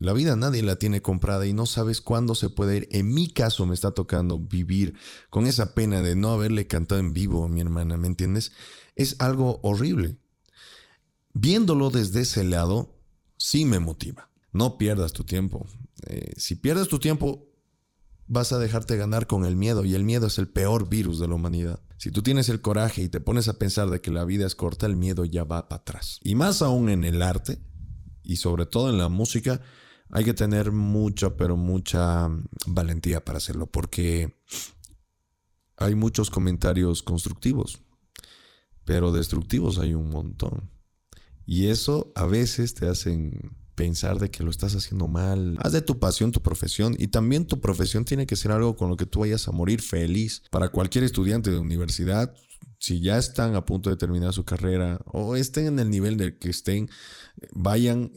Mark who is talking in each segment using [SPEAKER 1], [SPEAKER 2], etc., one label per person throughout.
[SPEAKER 1] La vida nadie la tiene comprada y no sabes cuándo se puede ir. En mi caso me está tocando vivir con esa pena de no haberle cantado en vivo a mi hermana, ¿me entiendes? Es algo horrible. Viéndolo desde ese lado, sí me motiva. No pierdas tu tiempo. Eh, si pierdes tu tiempo, vas a dejarte ganar con el miedo y el miedo es el peor virus de la humanidad. Si tú tienes el coraje y te pones a pensar de que la vida es corta, el miedo ya va para atrás. Y más aún en el arte y sobre todo en la música, hay que tener mucha, pero mucha valentía para hacerlo porque hay muchos comentarios constructivos, pero destructivos hay un montón. Y eso a veces te hacen pensar de que lo estás haciendo mal. Haz de tu pasión tu profesión y también tu profesión tiene que ser algo con lo que tú vayas a morir feliz. Para cualquier estudiante de universidad, si ya están a punto de terminar su carrera o estén en el nivel de que estén, vayan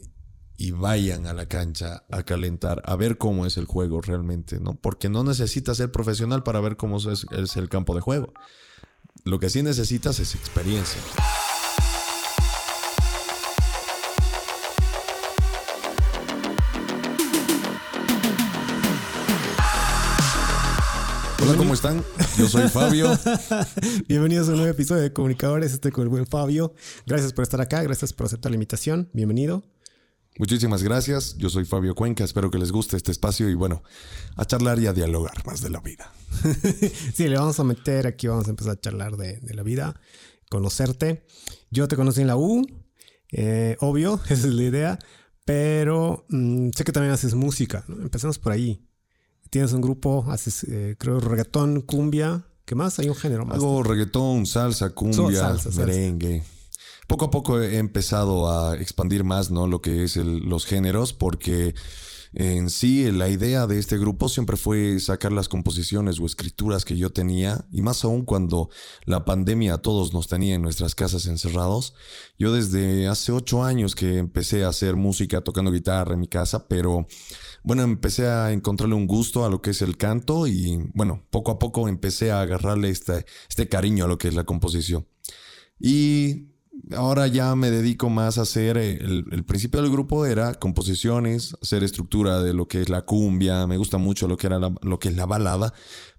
[SPEAKER 1] y vayan a la cancha a calentar, a ver cómo es el juego realmente, ¿no? Porque no necesitas ser profesional para ver cómo es, es el campo de juego. Lo que sí necesitas es experiencia. Hola, ¿cómo están? Yo soy Fabio.
[SPEAKER 2] Bienvenidos a un nuevo episodio de Comunicadores. Estoy con el buen Fabio. Gracias por estar acá, gracias por aceptar la invitación. Bienvenido.
[SPEAKER 1] Muchísimas gracias. Yo soy Fabio Cuenca. Espero que les guste este espacio y bueno, a charlar y a dialogar más de la vida.
[SPEAKER 2] sí, le vamos a meter aquí, vamos a empezar a charlar de, la vida, conocerte. Yo te conocí en la U, eh, obvio, esa es la idea, pero mm, sé que también haces música. Empezamos por ahí tienes un grupo, haces, eh, creo, reggaetón, cumbia. ¿Qué más? Hay un género más.
[SPEAKER 1] Hago reggaetón, salsa, cumbia, merengue. Poco a poco he empezado a expandir más, ¿no? Lo que es los géneros, porque en sí la idea de este grupo siempre fue sacar las composiciones o escrituras que yo tenía, y más aún cuando la pandemia todos nos tenía en nuestras casas encerrados. Yo desde hace ocho años que empecé a hacer música tocando guitarra en mi casa, pero bueno, empecé a encontrarle un gusto a lo que es el canto y bueno, poco a poco empecé a agarrarle este, este cariño a lo que es la composición. Y ahora ya me dedico más a hacer, eh, el, principio del grupo era composiciones, hacer estructura de lo que es la cumbia, me gusta mucho lo que, era lo que es la balada,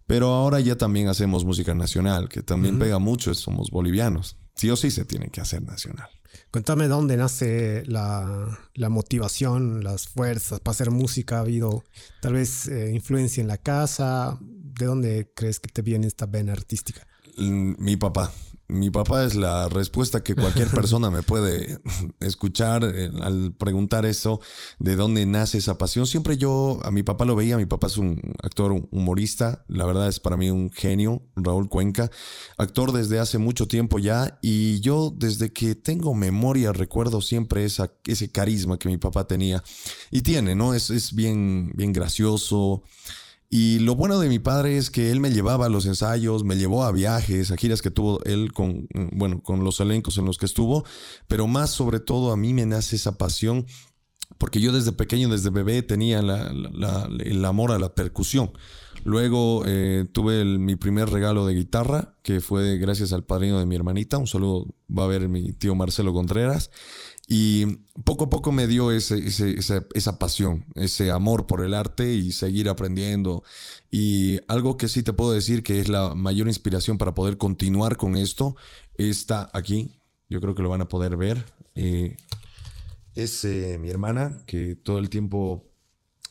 [SPEAKER 1] pero ahora ya también hacemos música nacional, que también pega mucho, somos bolivianos. Sí o sí se tiene que hacer nacional.
[SPEAKER 2] Cuéntame dónde nace la, motivación, las fuerzas para hacer música. ¿Ha habido tal vez eh, influencia en la casa? ¿De dónde crees que te viene esta vena artística?
[SPEAKER 1] Mm, mi papá. Mi papá es la respuesta que cualquier persona me puede escuchar al preguntar eso, de dónde nace esa pasión. Siempre yo a mi papá lo veía, mi papá es un actor humorista, la verdad es para mí un genio, Raúl Cuenca, actor desde hace mucho tiempo ya, y yo desde que tengo memoria recuerdo siempre esa, ese carisma que mi papá tenía y tiene, ¿no? Es, es bien, bien gracioso. Y lo bueno de mi padre es que él me llevaba a los ensayos, me llevó a viajes, a giras que tuvo él con, bueno, con los elencos en los que estuvo, pero más sobre todo a mí me nace esa pasión porque yo desde pequeño, desde bebé, tenía el amor a la percusión. Luego eh, tuve mi primer regalo de guitarra, que fue gracias al padrino de mi hermanita. Un saludo va a ver mi tío Marcelo Contreras. Y poco a poco me dio ese, esa, pasión, ese amor por el arte y seguir aprendiendo. Y algo que sí te puedo decir que es la mayor inspiración para poder continuar con esto está aquí. Yo creo que lo van a poder ver. Eh, es eh, mi hermana que todo el tiempo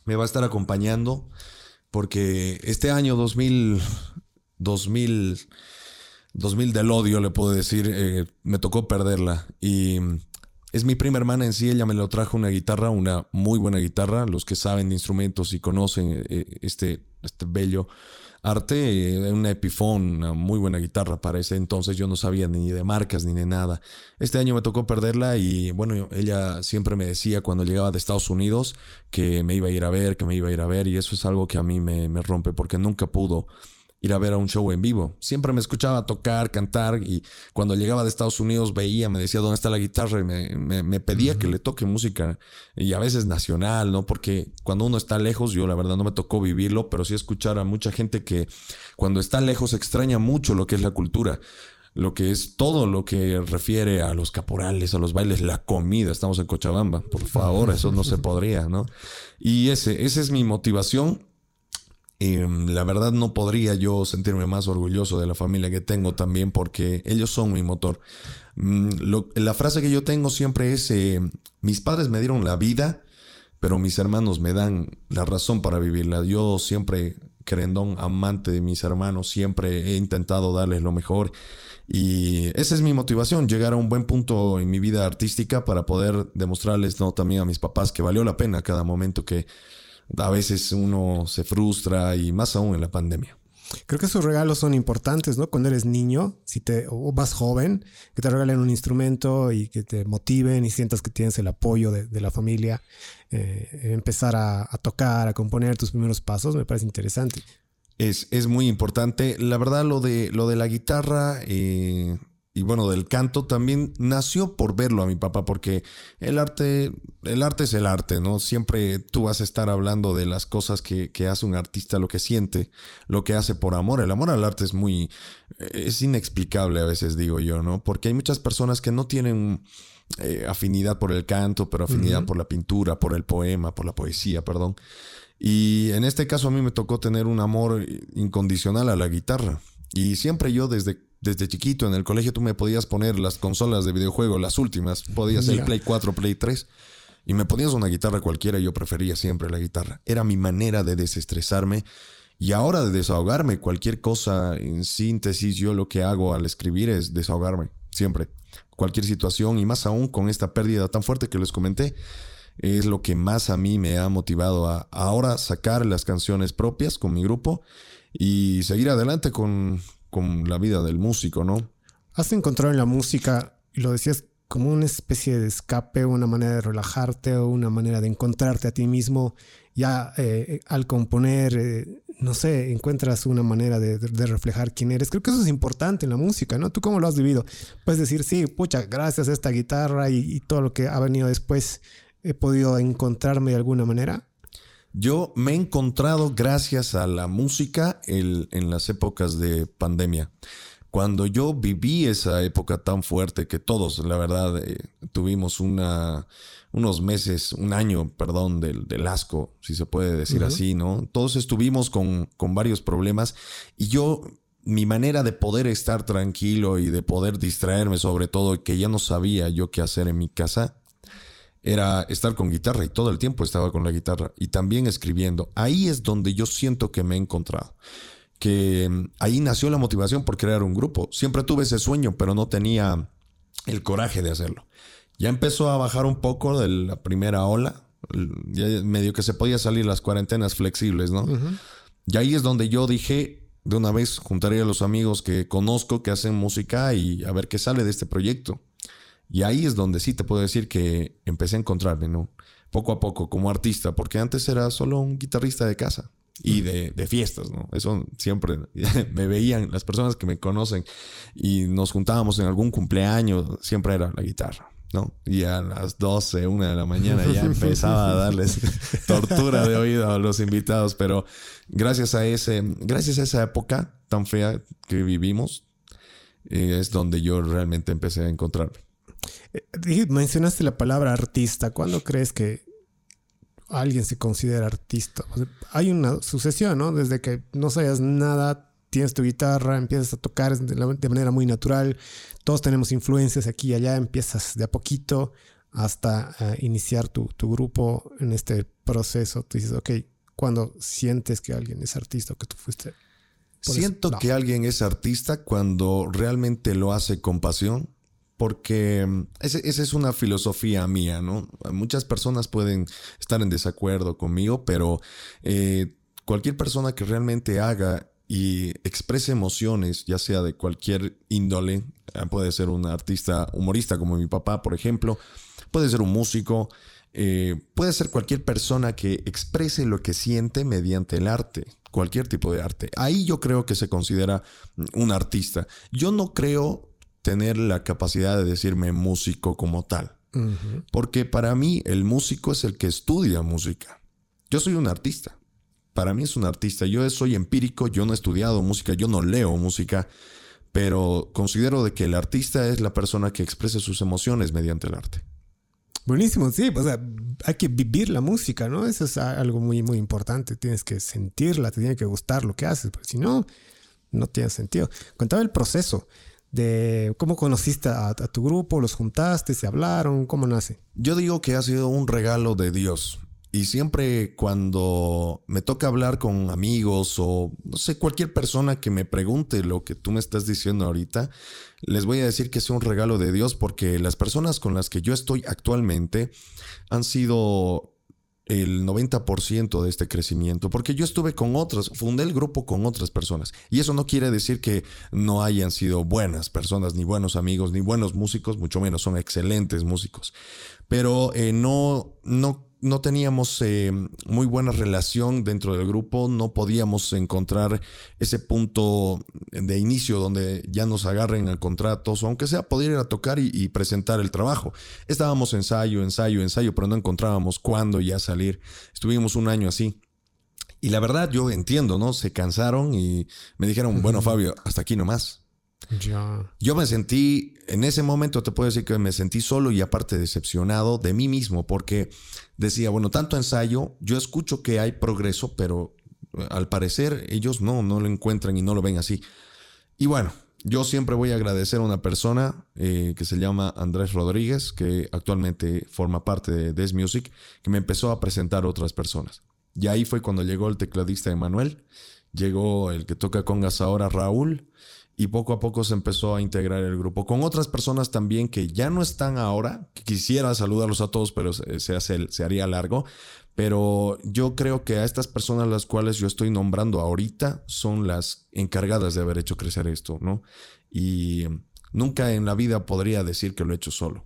[SPEAKER 1] me va a estar acompañando porque este año 2000, 2000, 2000 del odio, le puedo decir, eh, me tocó perderla. Y es mi prima hermana en sí, ella me lo trajo una guitarra, una muy buena guitarra. Los que saben de instrumentos y conocen eh, este, este bello arte, eh, una Epiphone, una muy buena guitarra para ese entonces. Yo no sabía ni de marcas ni de nada. Este año me tocó perderla y bueno, ella siempre me decía cuando llegaba de Estados Unidos que me iba a ir a ver, que me iba a ir a ver y eso es algo que a mí me, me rompe porque nunca pudo ir a ver a un show en vivo. Siempre me escuchaba tocar, cantar y cuando llegaba de Estados Unidos veía, me decía dónde está la guitarra y me, pedía que le toque música y a veces nacional, ¿no? Porque cuando uno está lejos, yo la verdad no me tocó vivirlo, pero sí escuchar a mucha gente que cuando está lejos extraña mucho lo que es la cultura. lo que es todo lo que refiere a los caporales, a los bailes, la comida. Estamos en Cochabamba, por favor, eso no se podría, ¿no? Y ese, esa es mi motivación. Em, la verdad no podría yo sentirme más orgulloso de la familia que tengo también porque ellos son mi motor. Mm, la frase que yo tengo siempre es, eh, mis padres me dieron la vida, pero mis hermanos me dan la razón para vivirla. Yo siempre, querendón, amante de mis hermanos, siempre he intentado darles lo mejor y esa es mi motivación, llegar a un buen punto en mi vida artística para poder demostrarles ¿no? también a mis papás que valió la pena cada momento que a veces uno se frustra y más aún en la pandemia.
[SPEAKER 2] Creo que esos regalos son importantes, ¿no? Cuando eres niño, si te o más joven, que te regalen un instrumento y que te motiven y sientas que tienes el apoyo de, la familia, eh, empezar a, a, tocar, a componer tus primeros pasos, me parece interesante
[SPEAKER 1] es, es, muy importante. La verdad, lo de, lo de la guitarra eh, y bueno, del canto también nació por verlo a mi papá, porque el arte, el arte es el arte, ¿no? Siempre tú vas a estar hablando de las cosas que, que hace un artista, lo que siente, lo que hace por amor. El amor al arte es muy, es inexplicable a veces, digo yo, ¿no? Porque hay muchas personas que no tienen eh, afinidad por el canto, pero afinidad por la pintura, por el poema, por la poesía, perdón. Y en este caso a mí me tocó tener un amor incondicional a la guitarra. Y siempre yo desde, desde chiquito en el colegio tú me podías poner las consolas de videojuego, las últimas. Podías ser Play 4, Play 3. Y me ponías una guitarra cualquiera yo prefería siempre la guitarra. Era mi manera de desestresarme. Y ahora de desahogarme, cualquier cosa en síntesis, yo lo que hago al escribir es desahogarme, siempre. Cualquier situación y más aún con esta pérdida tan fuerte que les comenté es lo que más a mí me ha motivado a ahora sacar las canciones propias con mi grupo y seguir adelante con, la vida del músico, ¿no?
[SPEAKER 2] Has encontrado en la música, y lo decías, como una especie de escape, una manera de relajarte o una manera de encontrarte a ti mismo. Ya eh, al componer, eh, no sé, encuentras una manera de, reflejar quién eres. Creo que eso es importante en la música, ¿no? ¿Tú cómo lo has vivido? Puedes decir, sí, pucha, gracias a esta guitarra y todo lo que ha venido después, he podido encontrarme de alguna manera?
[SPEAKER 1] Yo me he encontrado gracias a la música en las épocas de pandemia. Cuando yo viví esa época tan fuerte que todos, la verdad, eh, tuvimos una, unos meses, un año, perdón, del, del asco, si se puede decir así, ¿no? Todos estuvimos con, con varios problemas y yo mi manera de poder estar tranquilo y de poder distraerme sobre todo, que ya no sabía yo qué hacer en mi casa, era estar con guitarra y todo el tiempo estaba con la guitarra y también escribiendo. Ahí es donde yo siento que me he encontrado. Que mm, ahí nació la motivación por crear un grupo. Siempre tuve ese sueño, pero no tenía el coraje de hacerlo. Ya empezó a bajar un poco de la primera ola. Ya medio que se podía salir las cuarentenas flexibles, ¿no? Y ahí es donde yo dije, de una vez juntaré a los amigos que conozco que hacen música y a ver qué sale de este proyecto. Y ahí es donde sí te puedo decir que empecé a encontrarme, ¿no? Poco a poco como artista, porque antes era solo un guitarrista de casa y de, fiestas, ¿no? Eso siempre me veían las personas que me conocen y nos juntábamos en algún cumpleaños, siempre era la guitarra. ¿no? Y a las 12, 1 de la mañana ya empezaba a darles tortura de oído a los invitados, pero gracias a ese, gracias a esa época tan fea que vivimos, eh, es donde yo realmente empecé a encontrarme.
[SPEAKER 2] Eh, mencionaste la palabra artista. ¿Cuándo crees que alguien se considera artista? hay una sucesión, ¿no? Desde que no sabes nada, tienes tu guitarra, empiezas a tocar de, manera muy natural. Todos tenemos influencias aquí y allá, empiezas de a poquito hasta eh, iniciar tu, grupo en este proceso. Tú dices, ok, cuando sientes que alguien es artista o que tú fuiste
[SPEAKER 1] Siento que alguien es artista cuando realmente lo hace con pasión, porque mm, esa es una filosofía mía, ¿no? Muchas personas pueden estar en desacuerdo conmigo, pero eh, cualquier persona que realmente haga y exprese emociones, ya sea de cualquier índole, eh, puede ser un artista humorista como mi papá, por ejemplo, puede ser un músico, eh, puede ser cualquier persona que exprese lo que siente mediante el arte, cualquier tipo de arte. Ahí yo creo que se considera un artista. Yo no creo tener la capacidad de decirme músico como tal. Porque para mí el músico es el que estudia música. Yo soy un artista. Para mí es un artista. Yo soy empírico, yo no he estudiado música, yo no leo música. pero considero de que el artista es la persona que expresa sus emociones mediante el arte.
[SPEAKER 2] Buenísimo, sí, o sea, hay que vivir la música, ¿no? Eso es algo muy, muy importante. Tienes que sentirla, te tiene que gustar lo que haces, porque si no, no tiene sentido. Contaba el proceso de cómo conociste a, tu grupo, los juntaste, se hablaron, cómo nace.
[SPEAKER 1] Yo digo que ha sido un regalo de Dios. Y siempre cuando me toca hablar con amigos o no sé, cualquier persona que me pregunte lo que tú me estás diciendo ahorita, les voy a decir que es un regalo de Dios porque las personas con las que yo estoy actualmente han sido el 90% de este crecimiento, porque yo estuve con otras, fundé el grupo con otras personas. Y eso no quiere decir que no hayan sido buenas personas, ni buenos amigos, ni buenos músicos, mucho menos, son excelentes músicos. Pero eh, no, no no teníamos eh, muy buena relación dentro del grupo, no podíamos encontrar ese punto de inicio donde ya nos agarren a contratos, o aunque sea poder ir a tocar y, presentar el trabajo. Estábamos ensayo, ensayo, ensayo, pero no encontrábamos cuándo ya salir. Estuvimos un año así. Y la verdad, yo entiendo, ¿no? Se cansaron y me dijeron, bueno, Fabio, hasta aquí nomás. Yo me sentí, en ese momento te puedo decir que me sentí solo y aparte decepcionado de mí mismo porque decía, bueno, tanto ensayo, yo escucho que hay progreso, pero eh, al parecer ellos no, no lo encuentran y no lo ven así. Y bueno, yo siempre voy a agradecer a una persona eh, que se llama Andrés Rodríguez, que actualmente forma parte de Des Music, que me empezó a presentar otras personas. Y ahí fue cuando llegó el tecladista Emanuel, llegó el que toca congas ahora Raúl, y poco a poco se empezó a integrar el grupo con otras personas también que ya no están ahora. Quisiera saludarlos a todos, pero se, hace, se haría largo. Pero yo creo que a estas personas las cuales yo estoy nombrando ahorita son las encargadas de haber hecho crecer esto, ¿no? Y nunca en la vida podría decir que lo he hecho solo.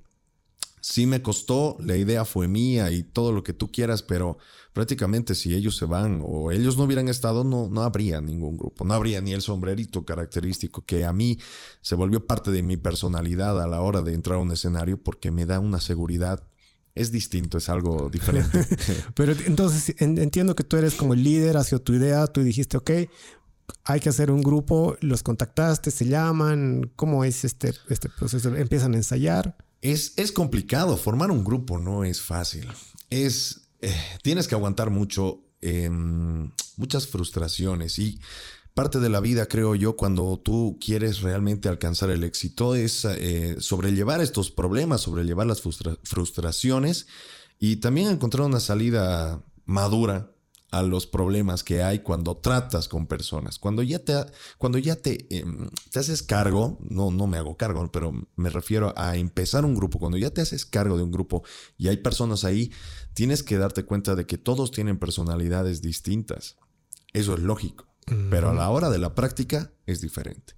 [SPEAKER 1] Sí me costó, la idea fue mía y todo lo que tú quieras, pero prácticamente si ellos se van o ellos no hubieran estado, no, no habría ningún grupo, no habría ni el sombrerito característico que a mí se volvió parte de mi personalidad a la hora de entrar a un escenario porque me da una seguridad. Es distinto, es algo diferente.
[SPEAKER 2] pero entonces entiendo que tú eres como el líder hacia tu idea, tú dijiste, ok, hay que hacer un grupo, los contactaste, se llaman, ¿cómo es este, este proceso? ¿Empiezan a ensayar?
[SPEAKER 1] Es, es complicado, formar un grupo no es fácil. Es, eh, tienes que aguantar mucho, em, muchas frustraciones y parte de la vida, creo yo, cuando tú quieres realmente alcanzar el éxito es eh, sobrellevar estos problemas, sobrellevar las frustraciones y también encontrar una salida madura a los problemas que hay cuando tratas con personas. Cuando ya te, cuando ya te, em, te, haces cargo, no, no me hago cargo, pero me refiero a empezar un grupo. Cuando ya te haces cargo de un grupo y hay personas ahí, tienes que darte cuenta de que todos tienen personalidades distintas. Eso es lógico. Pero a la hora de la práctica es diferente.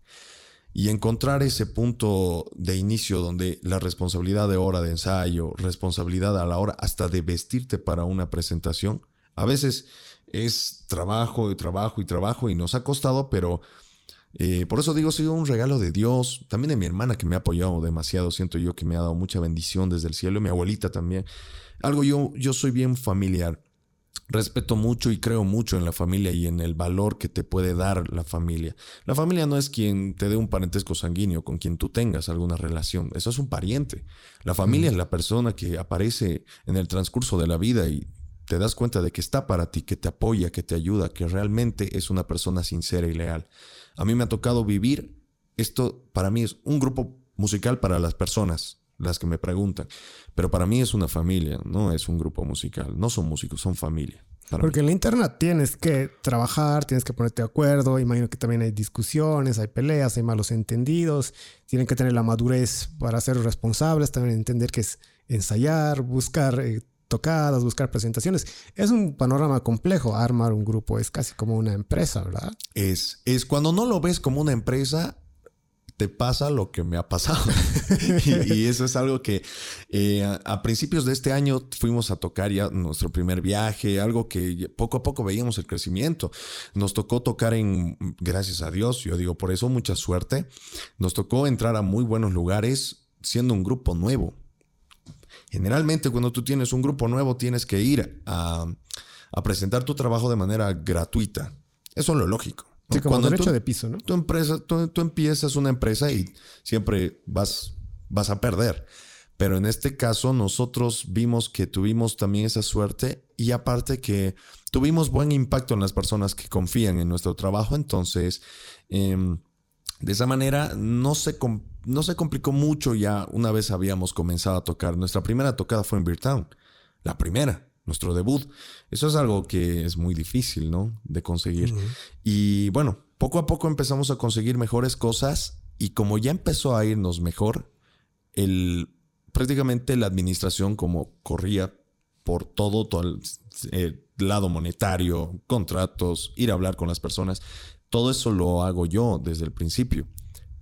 [SPEAKER 1] Y encontrar ese punto de inicio donde la responsabilidad de hora de ensayo, responsabilidad a la hora hasta de vestirte para una presentación, a veces es trabajo y trabajo y trabajo y nos ha costado, pero eh, por eso digo, ha sido un regalo de Dios, también de mi hermana que me ha apoyado demasiado, siento yo que me ha dado mucha bendición desde el cielo, mi abuelita también. Algo yo, yo soy bien familiar, respeto mucho y creo mucho en la familia y en el valor que te puede dar la familia. La familia no es quien te dé un parentesco sanguíneo con quien tú tengas alguna relación, eso es un pariente. La familia es la persona que aparece en el transcurso de la vida y te das cuenta de que está para ti, que te apoya, que te ayuda, que realmente es una persona sincera y leal. A mí me ha tocado vivir esto, para mí es un grupo musical para las personas, las que me preguntan, pero para mí es una familia, no es un grupo musical, no son músicos, son familia.
[SPEAKER 2] Porque en la interna tienes que trabajar, tienes que ponerte de acuerdo, imagino que también hay discusiones, hay peleas, hay malos entendidos, tienen que tener la madurez para ser responsables, también entender que es ensayar, buscar eh, tocadas, buscar presentaciones. Es un panorama complejo armar un grupo, es casi como una empresa, ¿verdad?
[SPEAKER 1] Es, es cuando no lo ves como una empresa, te pasa lo que me ha pasado. y, eso es algo que eh, a, principios de este año fuimos a tocar ya nuestro primer viaje, algo que poco a poco veíamos el crecimiento. Nos tocó tocar en, gracias a Dios, yo digo por eso mucha suerte, nos tocó entrar a muy buenos lugares siendo un grupo nuevo. Generalmente cuando tú tienes un grupo nuevo tienes que ir a, presentar tu trabajo de manera gratuita. Eso es lo lógico.
[SPEAKER 2] Sí, como derecho de piso, ¿no?
[SPEAKER 1] Tu empresa, tú, empiezas una empresa y siempre vas, vas a perder. Pero en este caso nosotros vimos que tuvimos también esa suerte y aparte que tuvimos buen impacto en las personas que confían en nuestro trabajo. Entonces, em, de esa manera no se, no se complicó mucho ya una vez habíamos comenzado a tocar. Nuestra primera tocada fue en Beertown. La primera nuestro debut. Eso es algo que es muy difícil, ¿no? De conseguir. Y bueno, poco a poco empezamos a conseguir mejores cosas y como ya empezó a irnos mejor, el, prácticamente la administración como corría por todo, todo el, el lado monetario, contratos, ir a hablar con las personas, todo eso lo hago yo desde el principio,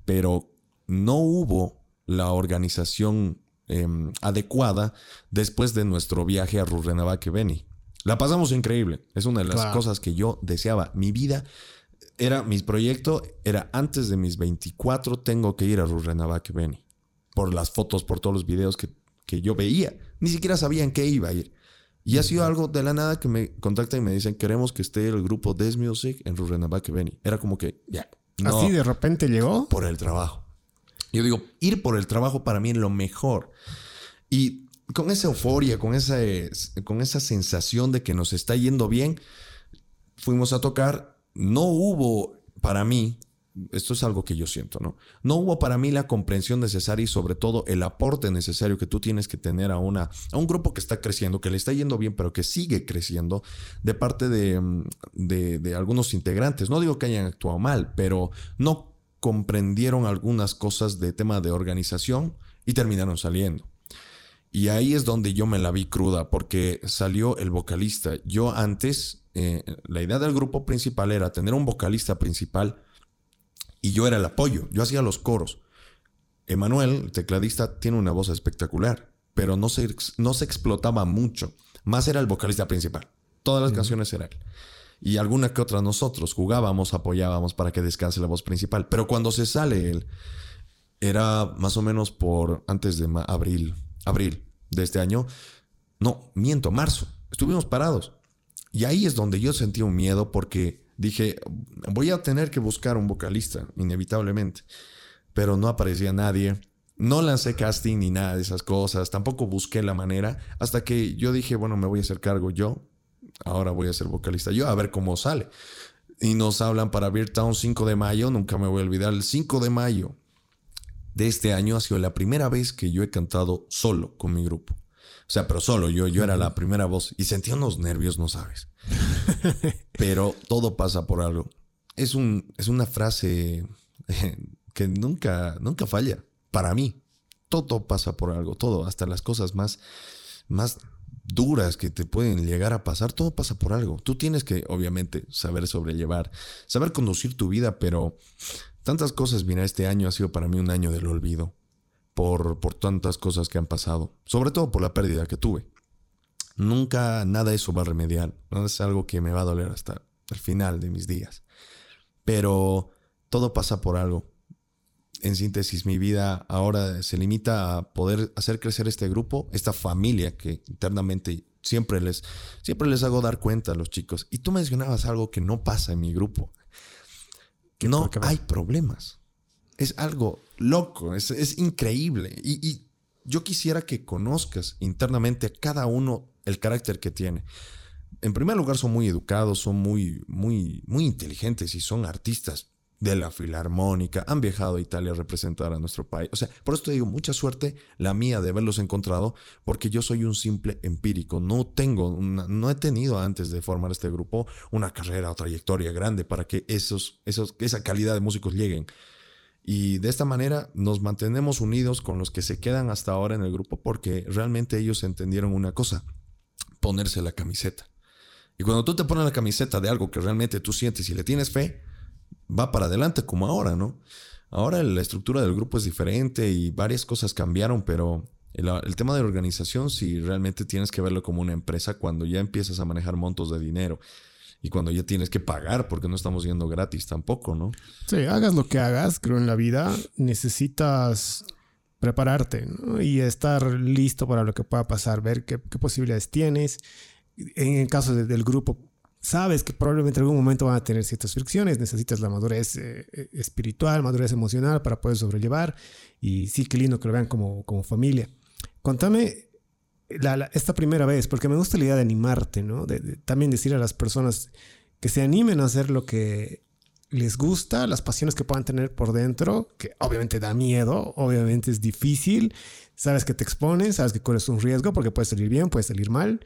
[SPEAKER 1] pero no hubo la organización Em, adecuada después de nuestro viaje a Rurrenabaque Beni. La pasamos increíble. Es una de las cosas que yo deseaba. Mi vida era, mi proyecto era antes de mis 24, tengo que ir a Rurrenabaque Beni. Por las fotos, por todos los videos que, que yo veía. Ni siquiera sabían qué iba a ir. Y ha sido algo de la nada que me contactan y me dicen, queremos que esté el grupo Des Music en Rurrenabaque Beni. Era como que, ya.
[SPEAKER 2] ¿Así de repente llegó?
[SPEAKER 1] Por el trabajo. Yo digo, ir por el trabajo para mí es lo mejor. Y con esa euforia, con esa, con esa sensación de que nos está yendo bien, fuimos a tocar. No hubo para mí, esto es algo que yo siento, ¿no? No hubo para mí la comprensión necesaria y sobre todo el aporte necesario que tú tienes que tener a, una, a un grupo que está creciendo, que le está yendo bien, pero que sigue creciendo de parte de, de, de algunos integrantes. No digo que hayan actuado mal, pero no comprendieron algunas cosas de tema de organización y terminaron saliendo. Y ahí es donde yo me la vi cruda, porque salió el vocalista. Yo antes, eh, la idea del grupo principal era tener un vocalista principal y yo era el apoyo, yo hacía los coros. Emanuel, el tecladista, tiene una voz espectacular, pero no se, no se explotaba mucho. Más era el vocalista principal. Todas las canciones eran él y alguna que otra nosotros jugábamos, apoyábamos para que descanse la voz principal. Pero cuando se sale él, era más o menos por antes de abril, abril de este año. No, miento, marzo. Estuvimos parados. Y ahí es donde yo sentí un miedo porque dije, voy a tener que buscar un vocalista, inevitablemente. Pero no aparecía nadie. No lancé casting ni nada de esas cosas. Tampoco busqué la manera. Hasta que yo dije, bueno, me voy a hacer cargo yo ahora voy a ser vocalista yo, a ver cómo sale. Y nos hablan para Beer Town 5 de mayo, nunca me voy a olvidar, el 5 de mayo de este año ha sido la primera vez que yo he cantado solo con mi grupo. O sea, pero solo, yo, yo era la primera voz y sentía unos nervios, no sabes. pero todo pasa por algo. Es, un, es una frase que nunca, nunca falla. Para mí, todo pasa por algo, todo, hasta las cosas más, más duras que te pueden llegar a pasar, todo pasa por algo. Tú tienes que, obviamente, saber sobrellevar, saber conducir tu vida, pero tantas cosas, mira, este año ha sido para mí un año del olvido, por, por tantas cosas que han pasado, sobre todo por la pérdida que tuve. Nunca nada eso va a remediar, no es algo que me va a doler hasta el final de mis días. Pero todo pasa por algo en síntesis, mi vida ahora se limita a poder hacer crecer este grupo, esta familia que internamente siempre les, siempre les hago dar cuenta a los chicos. Y tú mencionabas algo que no pasa en mi grupo. Que no hay problemas. Es algo loco, es, increíble. Y, y, yo quisiera que conozcas internamente a cada uno el carácter que tiene. En primer lugar, son muy educados, son muy, muy, muy inteligentes y son artistas de la Filarmónica, han viajado a Italia a representar a nuestro país. O sea, por eso te digo, mucha suerte la mía de haberlos encontrado, porque yo soy un simple empírico. No tengo, no he tenido antes de formar este grupo una carrera o trayectoria grande para que esos, esos, esa calidad de músicos lleguen. Y de esta manera nos mantenemos unidos con los que se quedan hasta ahora en el grupo, porque realmente ellos entendieron una cosa, ponerse la camiseta. Y cuando tú te pones la camiseta de algo que realmente tú sientes y le tienes fe, va para adelante como ahora, ¿no? Ahora la estructura del grupo es diferente y varias cosas cambiaron, pero el, tema de la organización, si realmente tienes que verlo como una empresa cuando ya empiezas a manejar montos de dinero y cuando ya tienes que pagar porque no estamos yendo gratis tampoco, ¿no?
[SPEAKER 2] Sí, hagas lo que hagas, creo en la vida, necesitas prepararte y estar listo para lo que pueda pasar, ver qué, posibilidades tienes. En el caso del grupo, sabes que probablemente en algún momento van a tener ciertas fricciones, necesitas la madurez eh, eh, espiritual, madurez emocional para poder sobrellevar. Y sí, qué lindo que lo vean como, como familia. Contame esta primera vez, porque me gusta la idea de animarte, ¿no? De, también decir a las personas que se animen a hacer lo que les gusta, las pasiones que puedan tener por dentro, que obviamente da miedo, obviamente es difícil, sabes que te expones, sabes que corres un riesgo porque puede salir bien, puede salir mal.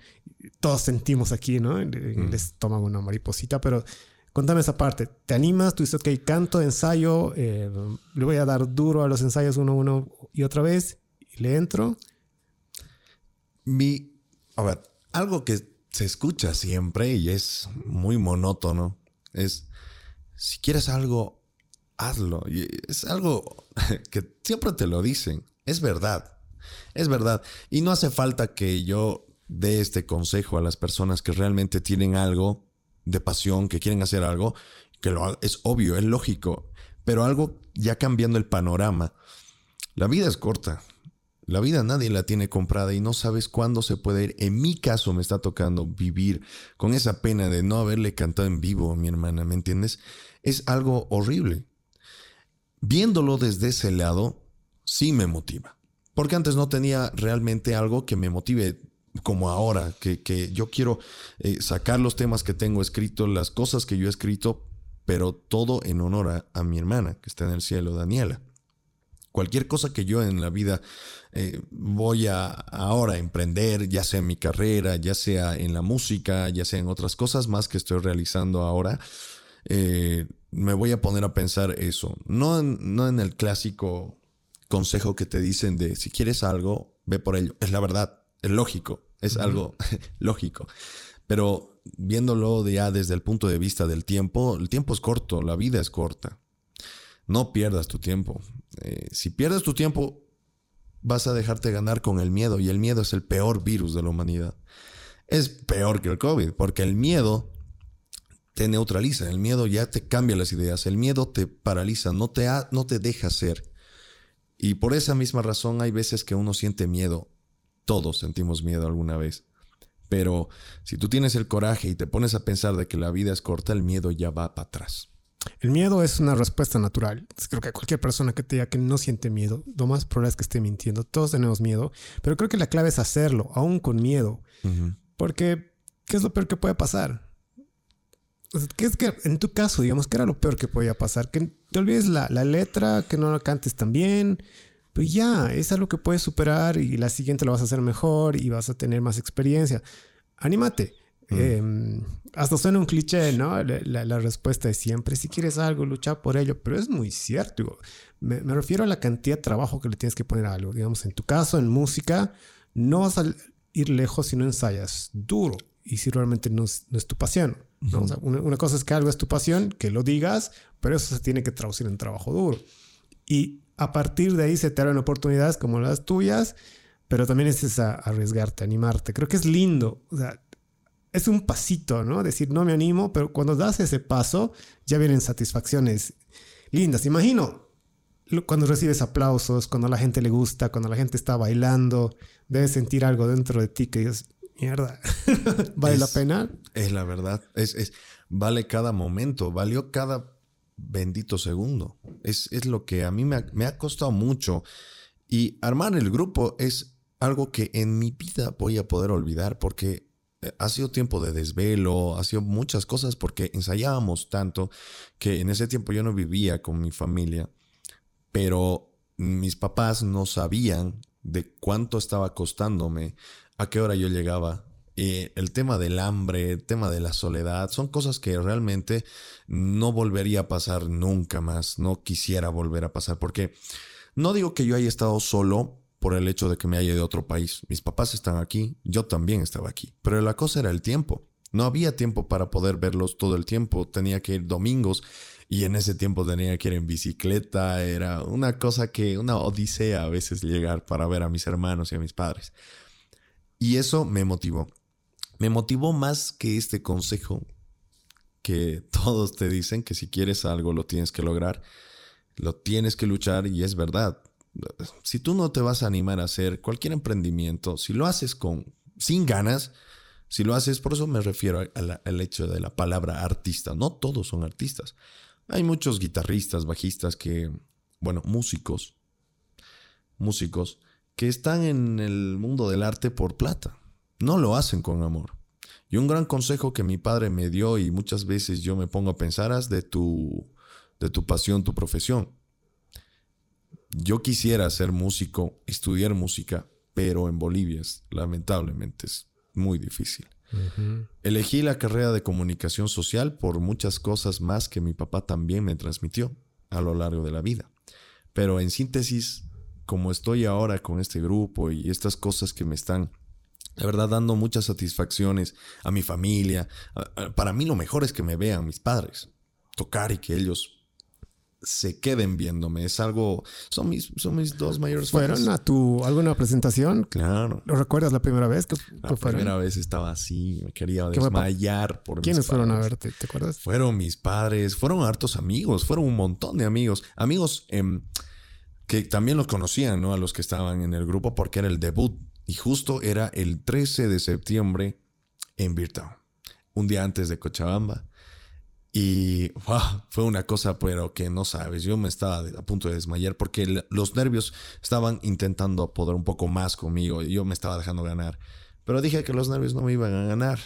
[SPEAKER 2] Todos sentimos aquí, ¿no? En, el mm. estómago una mariposita, pero contame esa parte. ¿Te animas? Tú dices, ok, canto, ensayo, eh, le voy a dar duro a los ensayos uno, uno y otra vez, y le entro.
[SPEAKER 1] Mi, a ver, algo que se escucha siempre y es muy monótono es, si quieres algo, hazlo. Y es algo que siempre te lo dicen. Es verdad. Es verdad. Y no hace falta que yo dé este consejo a las personas que realmente tienen algo de pasión, que quieren hacer algo, que lo es obvio, es lógico, pero algo ya cambiando el panorama. La vida es corta. La vida nadie la tiene comprada y no sabes cuándo se puede ir. En mi caso me está tocando vivir con esa pena de no haberle cantado en vivo a mi hermana, ¿me entiendes? Es algo horrible. Viéndolo desde ese lado, sí me motiva. Porque antes no tenía realmente algo que me motive como ahora, que, yo quiero eh, sacar los temas que tengo escritos, las cosas que yo he escrito, pero todo en honor a, mi hermana, que está en el cielo, Daniela. Cualquier cosa que yo en la vida eh, voy a ahora emprender, ya sea en mi carrera, ya sea en la música, ya sea en otras cosas más que estoy realizando ahora, eh, me voy a poner a pensar eso. No no en el clásico consejo que te dicen de si quieres algo, ve por ello. Es la verdad, es lógico, es algo lógico. Pero viéndolo ya desde el punto de vista del tiempo, el tiempo es corto, la vida es corta. No pierdas tu tiempo. Eh, si pierdes tu tiempo, vas a dejarte ganar con el miedo y el miedo es el peor virus de la humanidad. Es peor que el COVID, porque el miedo te neutraliza, el miedo ya te cambia las ideas, el miedo te paraliza, no te, no te deja ser. Y por esa misma razón hay veces que uno siente miedo. Todos sentimos miedo alguna vez. Pero si tú tienes el coraje y te pones a pensar de que la vida es corta, el miedo ya va para atrás.
[SPEAKER 2] El miedo es una respuesta natural. Creo que cualquier persona que te diga que no siente miedo, lo más probable es que esté mintiendo. Todos tenemos miedo, pero creo que la clave es hacerlo, aún con miedo. Porque, ¿qué es lo peor que puede pasar? ¿Qué es que en tu caso, digamos, qué era lo peor que podía pasar? Que te olvides la, letra, que no la cantes tan bien. Pues ya, es algo que puedes superar y la siguiente lo vas a hacer mejor y vas a tener más experiencia. Anímate. Mm. Em, hasta suena un cliché, ¿no? La, respuesta es siempre, si quieres algo, lucha por ello, pero es muy cierto. Me, me, refiero a la cantidad de trabajo que le tienes que poner a algo. Digamos, en tu caso, en música, no vas a ir lejos si no ensayas duro y si realmente no es, no es tu pasión. una, cosa es que algo es tu pasión, que lo digas, pero eso se tiene que traducir en trabajo duro. Y a partir de ahí se te abren oportunidades como las tuyas, pero también es a arriesgarte, animarte. Creo que es lindo. O sea, es un pasito, ¿no? Decir, no me animo, pero cuando das ese paso, ya vienen satisfacciones lindas. Imagino cuando recibes aplausos, cuando a la gente le gusta, cuando la gente está bailando, debes sentir algo dentro de ti que dices, mierda, ¿vale la pena?
[SPEAKER 1] Es la verdad, es, es, vale cada momento, valió cada bendito segundo. Es, es lo que a mí me ha, me ha, costado mucho. Y armar el grupo es algo que en mi vida voy a poder olvidar porque ha sido tiempo de desvelo, ha sido muchas cosas porque ensayábamos tanto que en ese tiempo yo no vivía con mi familia, pero mis papás no sabían de cuánto estaba costándome a qué hora yo llegaba. el tema del hambre, el tema de la soledad, son cosas que realmente no volvería a pasar nunca más, no quisiera volver a pasar, porque no digo que yo haya estado solo por el hecho de que me haya ido a otro país. Mis papás están aquí, yo también estaba aquí, pero la cosa era el tiempo. No había tiempo para poder verlos todo el tiempo, tenía que ir domingos y en ese tiempo tenía que ir en bicicleta, era una cosa que, una odisea a veces llegar para ver a mis hermanos y a mis padres. Y eso me motivó. Me motivó más que este consejo que todos te dicen que si quieres algo lo tienes que lograr, lo tienes que luchar y es verdad. Si tú no te vas a animar a hacer cualquier emprendimiento, si lo haces con sin ganas, Si lo haces, por eso me refiero al hecho de la palabra artista. No todos son artistas. Hay muchos guitarristas, bajistas que, bueno, músicos, músicos que están en el mundo del arte por plata. No lo hacen con amor. Y un gran consejo que mi padre me dio y muchas veces yo me pongo a pensar es de tu, de tu pasión, tu profesión. Yo quisiera ser músico, estudiar música, pero en Bolivia lamentablemente es muy difícil. Elegí la carrera de comunicación social por muchas cosas más que mi papá también me transmitió a lo largo de la vida. Pero en síntesis, como estoy ahora con este grupo y estas cosas que me están la verdad, dando muchas satisfacciones a mi familia. Para mí lo mejor es que me vean mis padres. Tocar y que ellos se queden viéndome. Es algo. Son mis, son mis dos mayores
[SPEAKER 2] ¿Fueron a tu alguna presentación?
[SPEAKER 1] Claro.
[SPEAKER 2] ¿Lo recuerdas la primera vez? Que,
[SPEAKER 1] la primera vez estaba así, me quería desmayar por
[SPEAKER 2] ¿Quiénes fueron a verte? ¿Te acuerdas?
[SPEAKER 1] Fueron mis padres, fueron hartos amigos, fueron un montón de amigos. Amigos em, que también los conocían, ¿no? A los que estaban en el grupo porque era el debut y justo era el 13 de septiembre en Virtown, un día antes de Cochabamba. Y fue una cosa, pero que no sabes, yo me estaba a punto de desmayar porque los nervios estaban intentando poder un poco más conmigo y yo me estaba dejando ganar. Pero dije que los nervios no me iban a ganar.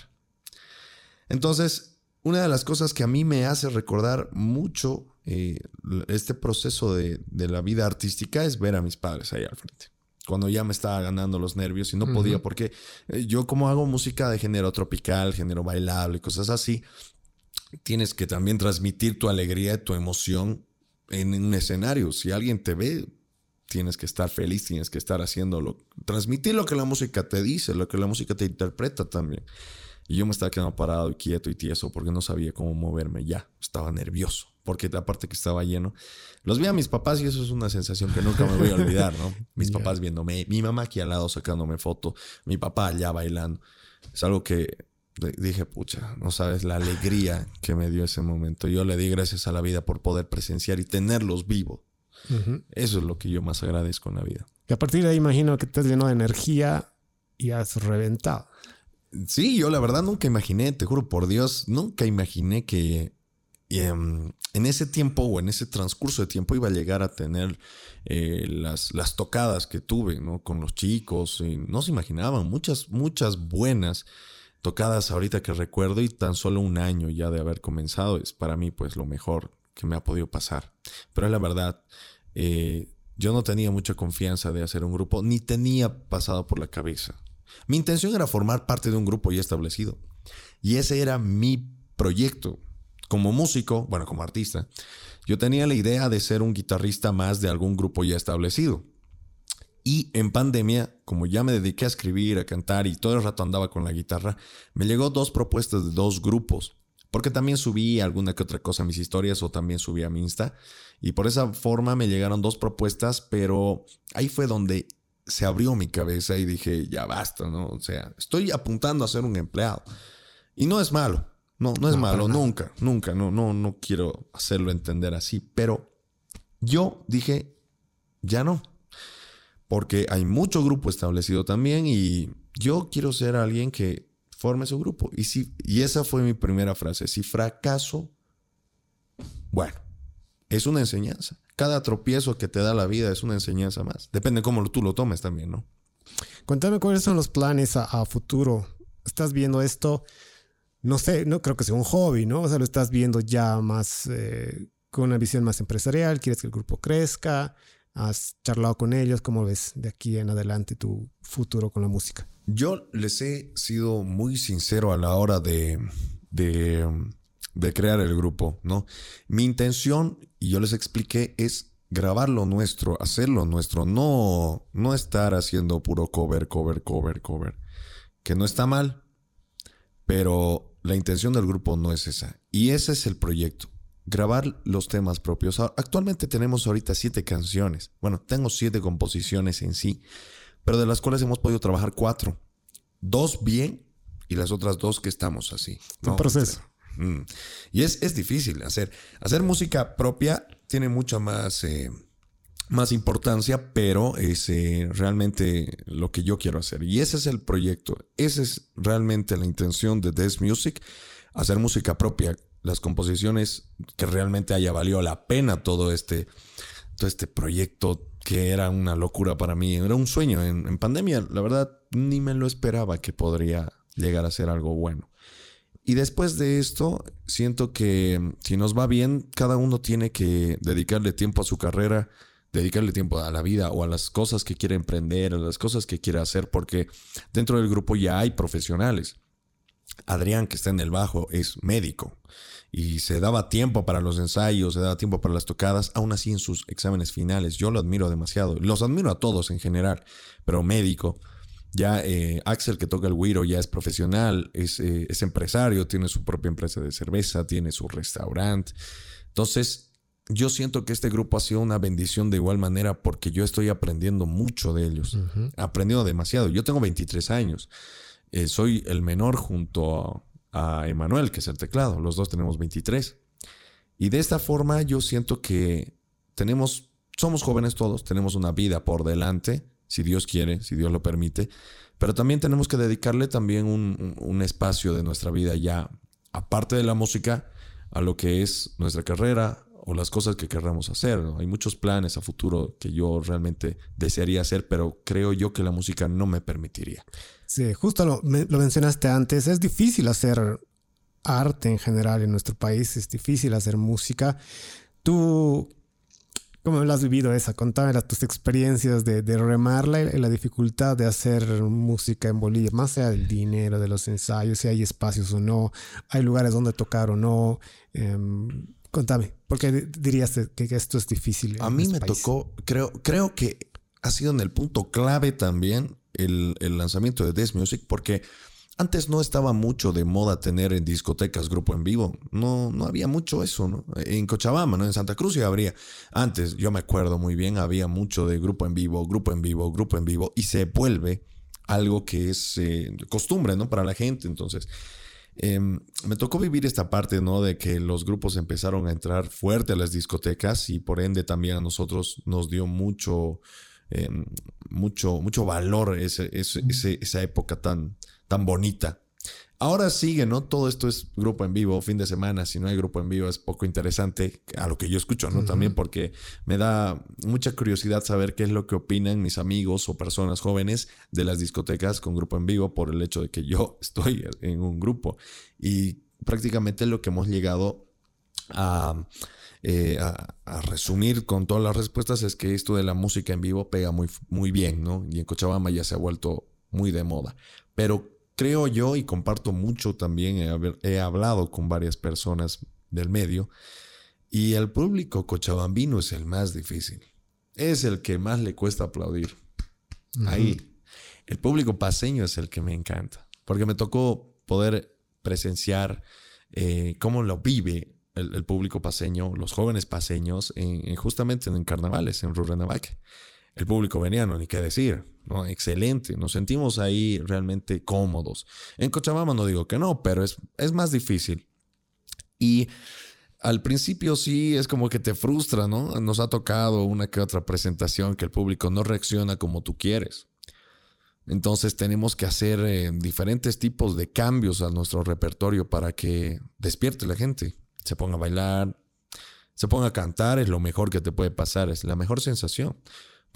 [SPEAKER 1] Entonces, una de las cosas que a mí me hace recordar mucho eh, este proceso de, de la vida artística es ver a mis padres ahí al frente cuando ya me estaba ganando los nervios y no podía, porque eh, yo como hago música de género tropical, género bailable, cosas así, tienes que también transmitir tu alegría tu emoción en un escenario. Si alguien te ve, tienes que estar feliz, tienes que estar haciéndolo, transmitir lo que la música te dice, lo que la música te interpreta también. Y yo me estaba quedando parado y quieto y tieso porque no sabía cómo moverme ya, estaba nervioso porque aparte que estaba lleno. Los vi a mis papás y eso es una sensación que nunca me voy a olvidar, ¿no? Mis papás viéndome, mi mamá aquí al lado sacándome foto, mi papá allá bailando. Es algo que dije, pucha, no sabes la alegría que me dio ese momento. Yo le di gracias a la vida por poder presenciar y tenerlos vivos. Eso es lo que yo más agradezco en la vida.
[SPEAKER 2] Y a partir de ahí imagino que te has llenado de energía y has reventado.
[SPEAKER 1] Sí, yo la verdad nunca imaginé, te juro por Dios, nunca imaginé que em, en ese tiempo o en ese transcurso de tiempo iba a llegar a tener eh, las, las, tocadas que tuve ¿no? con los chicos. Y no se imaginaban, muchas, muchas buenas tocadas ahorita que recuerdo y tan solo un año ya de haber comenzado es para mí pues lo mejor que me ha podido pasar. Pero la verdad, eh, yo no tenía mucha confianza de hacer un grupo, ni tenía pasado por la cabeza. Mi intención era formar parte de un grupo ya establecido. Y ese era mi proyecto como músico, bueno, como artista, yo tenía la idea de ser un guitarrista más de algún grupo ya establecido. Y en pandemia, como ya me dediqué a escribir, a cantar y todo el rato andaba con la guitarra, me llegó dos propuestas de dos grupos. Porque también subí alguna que otra cosa a mis historias o también subí a mi Insta. Y por esa forma me llegaron dos propuestas, pero ahí fue donde se abrió mi cabeza y dije, ya basta, ¿no? O sea, estoy apuntando a ser un empleado. Y no es malo. No, no es malo, nunca, nunca, no, no, no quiero hacerlo entender así, pero yo dije, ya no, porque hay mucho grupo establecido también y yo quiero ser alguien que forme su grupo. Y, si, y esa fue mi primera frase, si fracaso, bueno, es una enseñanza. Cada tropiezo que te da la vida es una enseñanza más. Depende cómo tú lo tomes también, ¿no?
[SPEAKER 2] Cuéntame cuáles son los planes a, futuro. ¿Estás viendo esto? no sé, no creo que sea un hobby, ¿no? O sea, lo estás viendo ya más eh, con una visión más empresarial, quieres que el grupo crezca, has charlado con ellos, ¿cómo ves de aquí en adelante tu futuro con la música?
[SPEAKER 1] Yo les he sido muy sincero a la hora de, de, crear el grupo, ¿no? Mi intención, y yo les expliqué, es grabar lo nuestro, hacer lo nuestro, no, no estar haciendo puro cover, cover, cover, cover, que no está mal, pero la intención del grupo no es esa. Y ese es el proyecto. Grabar los temas propios. Actualmente tenemos ahorita siete canciones. Bueno, tengo siete composiciones en sí, pero de las cuales hemos podido trabajar cuatro. Dos bien y las otras dos que estamos así.
[SPEAKER 2] Un proceso.
[SPEAKER 1] Mm. Y es, es, difícil hacer. Hacer música propia tiene mucha más... Eh, más importancia, pero es eh, realmente lo que yo quiero hacer. Y ese es el proyecto, esa es realmente la intención de Death Music, hacer música propia, las composiciones que realmente haya valido la pena todo este, todo este proyecto que era una locura para mí, era un sueño. En, en pandemia, la verdad, ni me lo esperaba que podría llegar a ser algo bueno. Y después de esto, siento que si nos va bien, cada uno tiene que dedicarle tiempo a su carrera, dedicarle tiempo a la vida o a las cosas que quiere emprender, a las cosas que quiere hacer, porque dentro del grupo ya hay profesionales. Adrián, que está en el bajo, es médico y se daba tiempo para los ensayos, se daba tiempo para las tocadas, aún así en sus exámenes finales. Yo lo admiro demasiado. Los admiro a todos en general, pero médico. Ya eh, Axel, que toca el güiro, ya es profesional, es, eh, es empresario, tiene su propia empresa de cerveza, tiene su restaurante. Entonces, yo siento que este grupo ha sido una bendición de igual manera porque yo estoy aprendiendo mucho de ellos. Aprendiendo demasiado. Yo tengo 23 años. Eh, soy el menor junto a, Emanuel, que es el teclado. Los dos tenemos 23. Y de esta forma yo siento que tenemos, somos jóvenes todos, tenemos una vida por delante, si Dios quiere, si Dios lo permite. Pero también tenemos que dedicarle también un, un espacio de nuestra vida ya, aparte de la música, a lo que es nuestra carrera, o las cosas que querramos hacer. Hay muchos planes a futuro que yo realmente desearía hacer, pero creo yo que la música no me permitiría.
[SPEAKER 2] Sí, justo lo, lo mencionaste antes, es difícil hacer arte en general en nuestro país, es difícil hacer música. Tú, ¿cómo lo has vivido esa? Contame tus experiencias de, de remarla y la dificultad de hacer música en Bolivia, más allá del dinero, de los ensayos, si hay espacios o no, hay lugares donde tocar o no. Em, Contame, ¿por qué dirías que esto es difícil?
[SPEAKER 1] A mí este me tocó, creo, creo que ha sido en el punto clave también el, lanzamiento de Death Music, porque antes no estaba mucho de moda tener en discotecas grupo en vivo. No, no había mucho eso, ¿no? En Cochabamba, ¿no? En Santa Cruz ya habría. Antes, yo me acuerdo muy bien, había mucho de grupo en vivo, grupo en vivo, grupo en vivo, y se vuelve algo que es eh, costumbre, ¿no? Para la gente. Entonces, Em, me tocó vivir esta parte, ¿no? De que los grupos empezaron a entrar fuerte a las discotecas y por ende también a nosotros nos dio mucho, em, mucho, mucho valor ese, esa época tan, tan bonita. Ahora sigue, ¿no? Todo esto es grupo en vivo, fin de semana. Si no hay grupo en vivo es poco interesante a lo que yo escucho, ¿no? También porque me da mucha curiosidad saber qué es lo que opinan mis amigos o personas jóvenes de las discotecas con grupo en vivo por el hecho de que yo estoy en un grupo. Y prácticamente lo que hemos llegado a, eh, resumir con todas las respuestas es que esto de la música en vivo pega muy, muy bien, ¿no? Y en Cochabamba ya se ha vuelto muy de moda. Pero creo yo y comparto mucho también, he, hablado con varias personas del medio, y el público cochabambino es el más difícil. Es el que más le cuesta aplaudir. Ahí. El público paseño es el que me encanta, porque me tocó poder presenciar eh, cómo lo vive el, público paseño, los jóvenes paseños, en, justamente en carnavales, en Rurrenabaque. El público veniano, ni qué decir. ¿no? Excelente, nos sentimos ahí realmente cómodos. En Cochabamba no digo que no, pero es, es más difícil. Y al principio sí es como que te frustra, ¿no? Nos ha tocado una que otra presentación que el público no reacciona como tú quieres. Entonces tenemos que hacer eh, diferentes tipos de cambios a nuestro repertorio para que despierte la gente, se ponga a bailar, se ponga a cantar, es lo mejor que te puede pasar, es la mejor sensación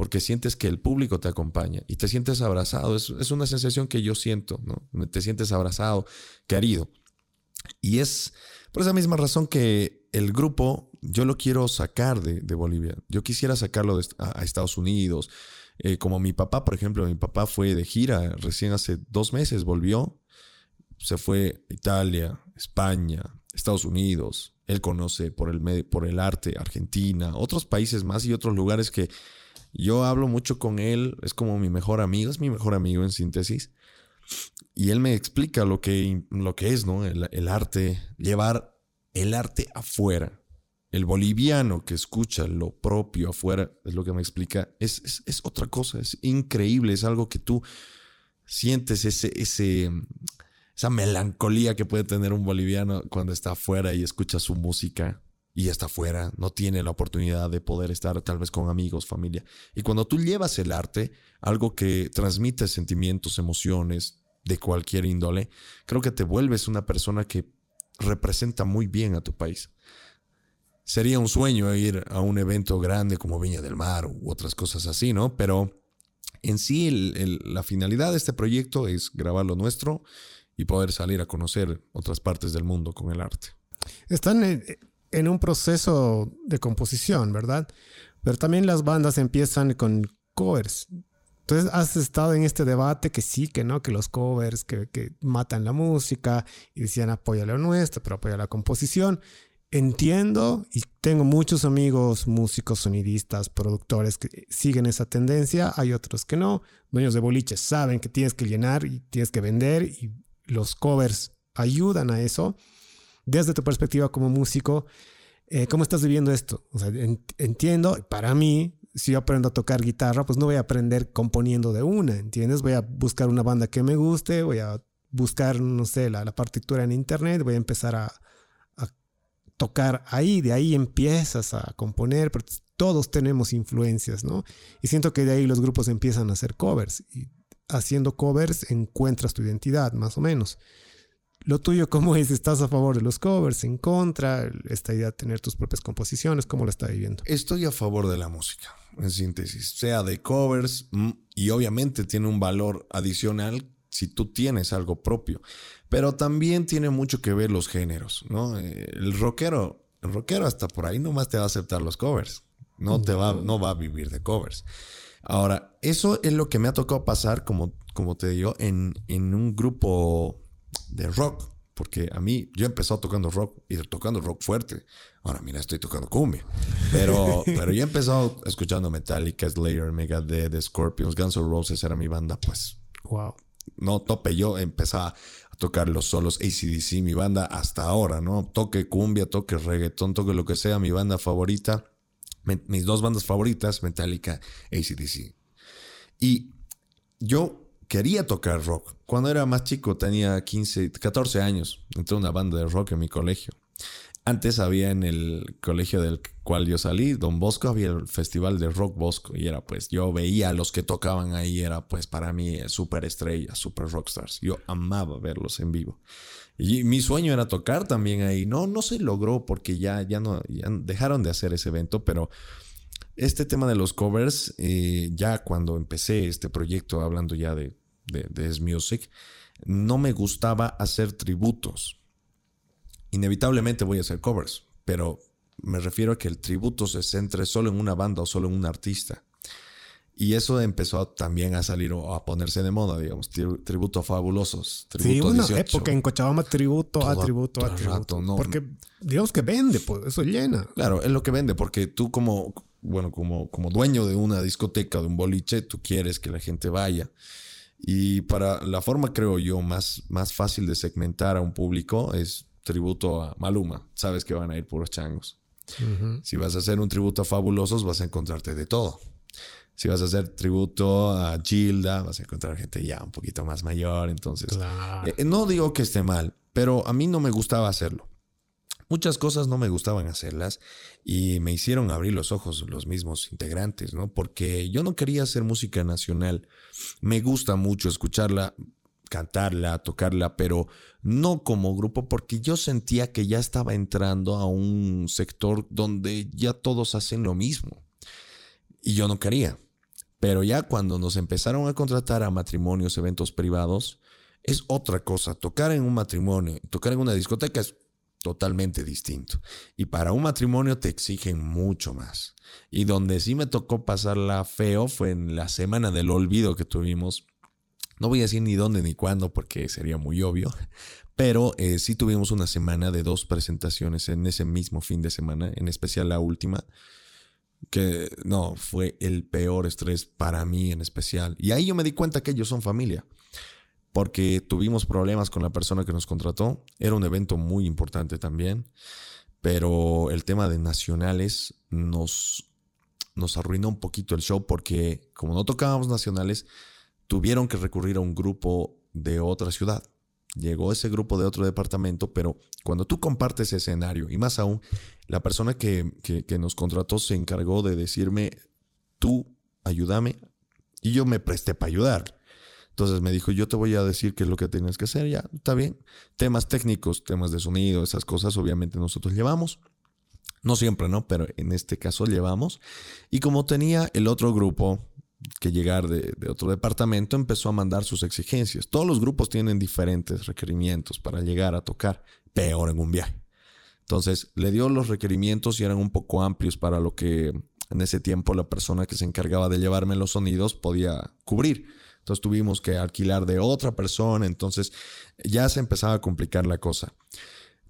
[SPEAKER 1] porque sientes que el público te acompaña y te sientes abrazado. Es, una sensación que yo siento, ¿no? Te sientes abrazado, querido. Y es por esa misma razón que el grupo, yo lo quiero sacar de, Bolivia. Yo quisiera sacarlo a, Estados Unidos. Eh, como mi papá, por ejemplo, mi papá fue de gira recién hace dos meses, volvió, se fue a Italia, España, Estados Unidos. Él conoce por el, por el arte Argentina, otros países más y otros lugares que yo hablo mucho con él, es como mi mejor amigo, es mi mejor amigo en síntesis. Y él me explica lo que, lo que es, ¿no? El, arte, llevar el arte afuera. El boliviano que escucha lo propio afuera, es lo que me explica, es, es, otra cosa, es increíble, es algo que tú sientes ese, ese, esa melancolía que puede tener un boliviano cuando está afuera y escucha su música y está afuera, no tiene la oportunidad de poder estar tal vez con amigos, familia. Y cuando tú llevas el arte, algo que transmite sentimientos, emociones de cualquier índole, creo que te vuelves una persona que representa muy bien a tu país. Sería un sueño ir a un evento grande como Viña del Mar u otras cosas así, ¿no? Pero en sí la finalidad de este proyecto es grabar lo nuestro y poder salir a conocer otras partes del mundo con el arte.
[SPEAKER 2] Están en, un proceso de composición, ¿verdad? Pero también las bandas empiezan con covers. Entonces has estado en este debate que sí, que no, que los covers, que, que matan la música y decían apoya lo nuestro, pero apoya la composición entiendo y tengo muchos amigos músicos, sonidistas, productores que siguen esa tendencia. Hay otros que no. Dueños de boliches saben que tienes que llenar y tienes que vender y los covers ayudan a eso. Desde tu perspectiva como músico, eh, ¿cómo estás viviendo esto? Entiendo, para mí, si yo aprendo a tocar guitarra, pues no voy a aprender componiendo de una, ¿entiendes? Voy a buscar una banda que me guste, voy a buscar, no sé, la partitura en internet, voy a empezar a, tocar ahí, de ahí empiezas a componer, pero todos tenemos influencias, ¿no? Y siento que de ahí los grupos empiezan a hacer covers haciendo covers encuentras tu identidad, más o menos. Lo tuyo, ¿cómo es? ¿Estás a favor de los covers? ¿En contra? ¿Esta idea de tener tus propias composiciones? ¿Cómo lo está viviendo?
[SPEAKER 1] Estoy a favor de la música, en síntesis. Sea de covers mm, y obviamente tiene un valor adicional si tú tienes algo propio. Pero también tiene mucho que ver los géneros, ¿no? Eh, el rockero, el rockero hasta por ahí nomás te va a aceptar los covers. No te va, no va a vivir de covers. Ahora, eso es lo que me ha tocado pasar, como, como te digo, en, en un grupo de rock. Porque a mí, yo he empezado tocando rock y tocando rock fuerte. Ahora, mira, estoy tocando cumbia. Pero, pero yo he empezado escuchando Metallica, Slayer, Megadeth, Scorpions, Guns N' Roses era mi banda, pues.
[SPEAKER 2] Wow.
[SPEAKER 1] No tope yo, empezaba tocar los solos ACDC, mi banda hasta ahora, ¿no? Toque cumbia, toque reggaetón, toque lo que sea, mi banda favorita, mis dos bandas favoritas, Metallica, ACDC. Y yo quería tocar rock. Cuando era más chico, tenía 15, 14 años, entré a una banda de rock en mi colegio. Antes había en el colegio del cual yo salí, Don Bosco, había el festival de Rock Bosco y era pues, yo veía a los que tocaban ahí, era pues para mí super estrellas, super rockstars. Yo amaba verlos en vivo. Y mi sueño era tocar también ahí. No, no se logró porque ya, ya no, dejaron de hacer ese evento, pero este tema de los covers, eh, ya cuando empecé este proyecto, hablando ya de, de, de Music, no me gustaba hacer tributos inevitablemente voy a hacer covers, pero me refiero a que el tributo se centre solo en una banda o solo en un artista. Y eso empezó también a salir o a ponerse de moda, digamos, tributo a fabulosos.
[SPEAKER 2] Tributo sí, una época en Cochabamba, tributo a tributo a tributo. porque digamos que vende, pues eso llena.
[SPEAKER 1] Claro, es lo que vende, porque tú como, bueno, como, como dueño de una discoteca, de un boliche, tú quieres que la gente vaya. Y para la forma, creo yo, más, más fácil de segmentar a un público es tributo a Maluma, sabes que van a ir puros changos. Si vas a hacer un tributo a Fabulosos, vas a encontrarte de todo. Si vas a hacer tributo a Gilda, vas a encontrar gente ya un poquito más mayor. Entonces, eh, no digo que esté mal, pero a mí no me gustaba hacerlo. Muchas cosas no me gustaban hacerlas y me hicieron abrir los ojos los mismos integrantes, ¿no? Porque yo no quería hacer música nacional. Me gusta mucho escucharla cantarla, tocarla, pero no como grupo porque yo sentía que ya estaba entrando a un sector donde ya todos hacen lo mismo. Y yo no quería. Pero ya cuando nos empezaron a contratar a matrimonios, eventos privados, es otra cosa. Tocar en un matrimonio, tocar en una discoteca es totalmente distinto. Y para un matrimonio te exigen mucho más. Y donde sí me tocó pasarla feo fue en la semana del olvido que tuvimos no voy a decir ni dónde ni cuándo porque sería muy obvio, pero eh, sí tuvimos una semana de dos presentaciones en ese mismo fin de semana, en especial la última, que no, fue el peor estrés para mí en especial. Y ahí yo me di cuenta que ellos son familia, porque tuvimos problemas con la persona que nos contrató, era un evento muy importante también, pero el tema de nacionales nos, nos arruinó un poquito el show porque como no tocábamos nacionales, tuvieron que recurrir a un grupo de otra ciudad. Llegó ese grupo de otro departamento, pero cuando tú compartes escenario, y más aún, la persona que, que, nos contrató se encargó de decirme, tú ayúdame, y yo me presté para ayudar. Entonces me dijo, yo te voy a decir qué es lo que tienes que hacer, ya, está bien. Temas técnicos, temas de sonido, esas cosas, obviamente nosotros llevamos. No siempre, ¿no? Pero en este caso llevamos. Y como tenía el otro grupo que llegar de, otro departamento, empezó a mandar sus exigencias. Todos los grupos tienen diferentes requerimientos para llegar a tocar, peor en un viaje. Entonces le dio los requerimientos y eran un poco amplios para lo que en ese tiempo la persona que se encargaba de llevarme los sonidos podía cubrir. Entonces tuvimos que alquilar de otra persona, entonces ya se empezaba a complicar la cosa.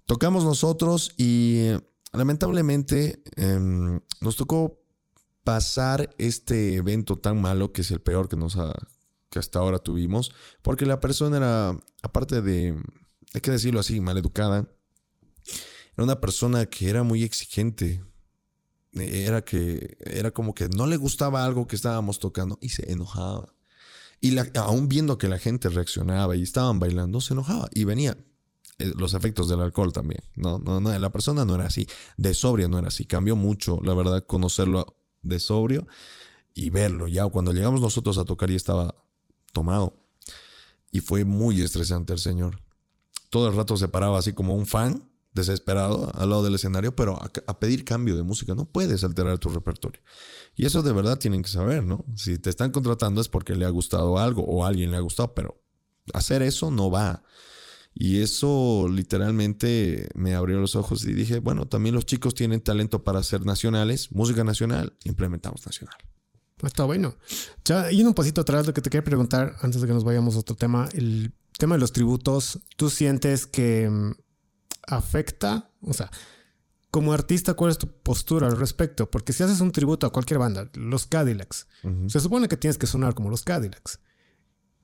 [SPEAKER 1] Tocamos nosotros y lamentablemente em, nos tocó pasar este evento tan malo, que es el peor que, nos ha, que hasta ahora tuvimos, porque la persona era, aparte de, hay que decirlo así, maleducada, era una persona que era muy exigente. Era que era como que no le gustaba algo que estábamos tocando y se enojaba. Y aún viendo que la gente reaccionaba y estaban bailando, se enojaba y venía. Eh, los efectos del alcohol también. No, no, no, la persona no era así. De sobria no era así. Cambió mucho, la verdad, conocerlo de sobrio y verlo. Ya cuando llegamos nosotros a tocar y estaba tomado. Y fue muy estresante el señor. Todo el rato se paraba así como un fan, desesperado, al lado del escenario, pero a, pedir cambio de música. No puedes alterar tu repertorio. Y eso de verdad tienen que saber, ¿no? Si te están contratando es porque le ha gustado algo o alguien le ha gustado, pero hacer eso no va. Y eso literalmente me abrió los ojos y dije, bueno, también los chicos tienen talento para ser nacionales, música nacional, implementamos nacional.
[SPEAKER 2] Está bueno. Ya, yendo un pasito atrás, lo que te quería preguntar antes de que nos vayamos a otro tema, el tema de los tributos, ¿tú sientes que mm, afecta? O sea, como artista, ¿cuál es tu postura al respecto? Porque si haces un tributo a cualquier banda, los Cadillacs, se supone que tienes que sonar como los Cadillacs.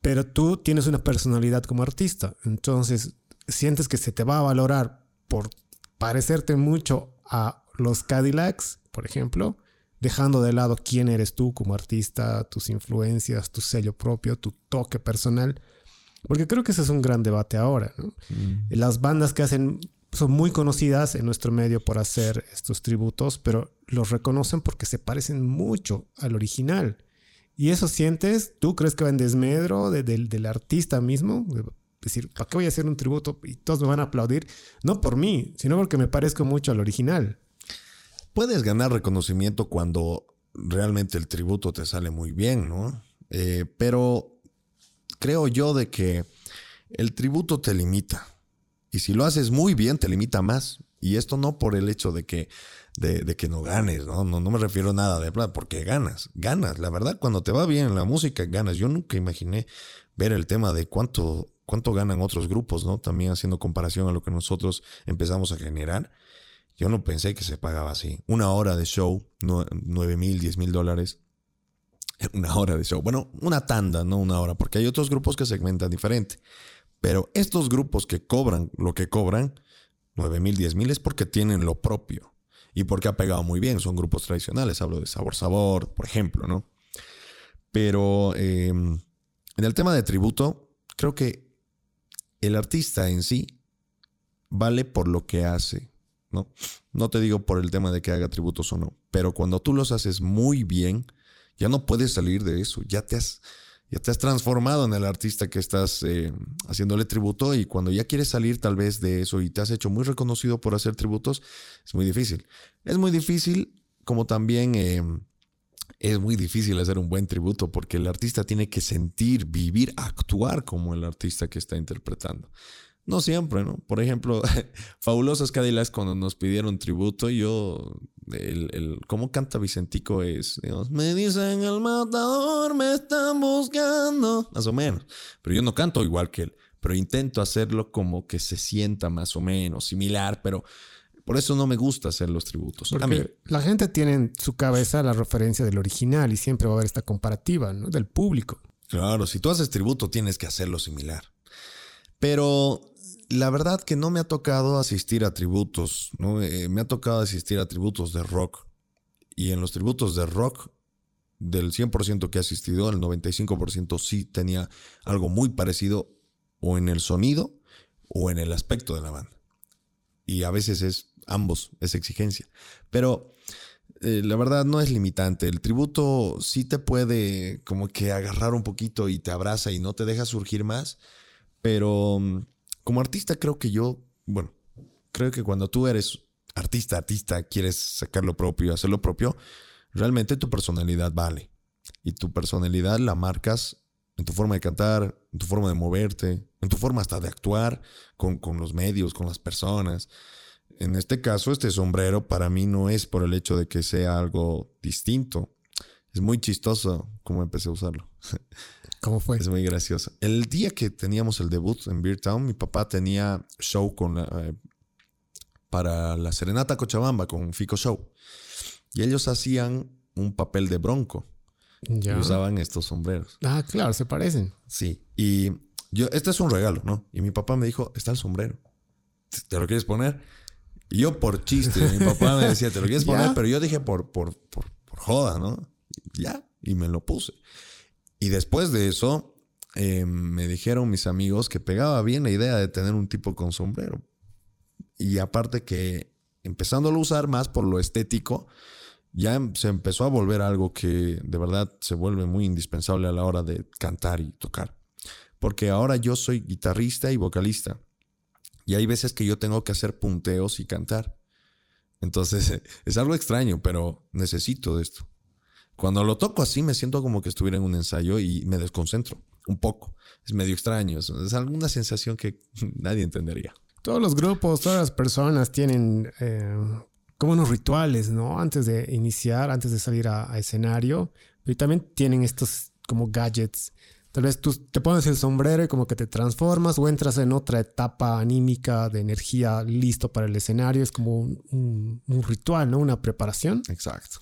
[SPEAKER 2] Pero tú tienes una personalidad como artista, entonces sientes que se te va a valorar por parecerte mucho a los Cadillacs, por ejemplo, dejando de lado quién eres tú como artista, tus influencias, tu sello propio, tu toque personal. Porque creo que ese es un gran debate ahora. Mm. Las bandas que hacen son muy conocidas en nuestro medio por hacer estos tributos, pero los reconocen porque se parecen mucho al original. ¿Y eso sientes? ¿Tú crees que va en desmedro del artista mismo? Decir, ¿para qué voy a hacer un tributo y todos me van a aplaudir? No por mí, sino porque me parezco mucho al original.
[SPEAKER 1] Puedes ganar reconocimiento cuando realmente el tributo te sale muy bien, ¿no? Eh, pero creo yo de que el tributo te limita. Y si lo haces muy bien, te limita más. Y esto no por el hecho de que de, que no ganes, ¿no? ¿no? No me refiero a nada de plata, porque ganas, ganas. La verdad, cuando te va bien la música, ganas. Yo nunca imaginé ver el tema de cuánto, cuánto ganan otros grupos, ¿no? También haciendo comparación a lo que nosotros empezamos a generar. Yo no pensé que se pagaba así. Una hora de show, nueve mil, diez mil dólares. Una hora de show. Bueno, una tanda, no una hora, porque hay otros grupos que segmentan diferente. Pero estos grupos que cobran lo que cobran, nueve mil, diez mil, es porque tienen lo propio y porque ha pegado muy bien. Son grupos tradicionales, hablo de Sabor Sabor, por ejemplo, ¿no? Pero em, en el tema de tributo, creo que el artista en sí vale por lo que hace, ¿no? No te digo por el tema de que haga tributos o no, pero cuando tú los haces muy bien, ya no puedes salir de eso, ya te has ya te has transformado en el artista que estás eh, haciéndole tributo y cuando ya quieres salir tal vez de eso y te has hecho muy reconocido por hacer tributos, es muy difícil. Es muy difícil como también eh, es muy difícil hacer un buen tributo porque el artista tiene que sentir, vivir, actuar como el artista que está interpretando. No siempre, ¿no? Por ejemplo, Fabulosas Cadillacs cuando nos pidieron tributo, yo, el, el ¿cómo canta Vicentico? Es, me dicen el matador, me están buscando, más o menos. Pero yo no canto igual que él, pero intento hacerlo como que se sienta más o menos similar, pero por eso no me gusta hacer los tributos.
[SPEAKER 2] Porque la gente tiene en su cabeza la referencia del original y siempre va a haber esta comparativa, ¿no? Del público.
[SPEAKER 1] Claro, si tú haces tributo tienes que hacerlo similar. Pero la verdad que no me ha tocado asistir a tributos, ¿no? Eh, me ha tocado asistir a tributos de rock. Y en los tributos de rock, del 100% que he asistido, el 95% sí tenía algo muy parecido o en el sonido o en el aspecto de la banda. Y a veces es ambos, es exigencia. Pero eh, la verdad no es limitante. El tributo sí te puede como que agarrar un poquito y te abraza y no te deja surgir más. Pero mm, como artista creo que yo, bueno, creo que cuando tú eres artista, artista, quieres sacar lo propio, hacer lo propio, realmente tu personalidad vale. Y tu personalidad la marcas en tu forma de cantar, en tu forma de moverte, en tu forma hasta de actuar con, con los medios, con las personas. En este caso, este sombrero para mí no es por el hecho de que sea algo distinto. Es muy chistoso cómo empecé a usarlo.
[SPEAKER 2] ¿Cómo fue?
[SPEAKER 1] Es muy gracioso. El día que teníamos el debut en Beer Town, mi papá tenía show con eh, para la Serenata Cochabamba con Fico Show. Y ellos hacían un papel de bronco. Y usaban estos sombreros.
[SPEAKER 2] Ah, claro, se parecen.
[SPEAKER 1] Sí. Y yo, este es un regalo, ¿no? Y mi papá me dijo, está el sombrero. ¿Te lo quieres poner? Y yo por chiste, mi papá me decía, ¿te lo quieres poner? Pero yo dije por, por, por, joda, ¿no? Ya, y me lo puse. Y después de eso, eh, me dijeron mis amigos que pegaba bien la idea de tener un tipo con sombrero. Y aparte que empezándolo a usar más por lo estético, ya se empezó a volver algo que de verdad se vuelve muy indispensable a la hora de cantar y tocar. Porque ahora yo soy guitarrista y vocalista. Y hay veces que yo tengo que hacer punteos y cantar. Entonces es algo extraño, pero necesito de esto. Cuando lo toco así me siento como que estuviera en un ensayo y me desconcentro un poco. Es medio extraño, es, alguna sensación que nadie entendería.
[SPEAKER 2] Todos los grupos, todas las personas tienen eh, como unos rituales, ¿no? Antes de iniciar, antes de salir a, a escenario. Y también tienen estos como gadgets Tal vez tú te pones el sombrero y como que te transformas o entras en otra etapa anímica de energía listo para el escenario. Es como un, ritual, ¿no? Una preparación.
[SPEAKER 1] Exacto.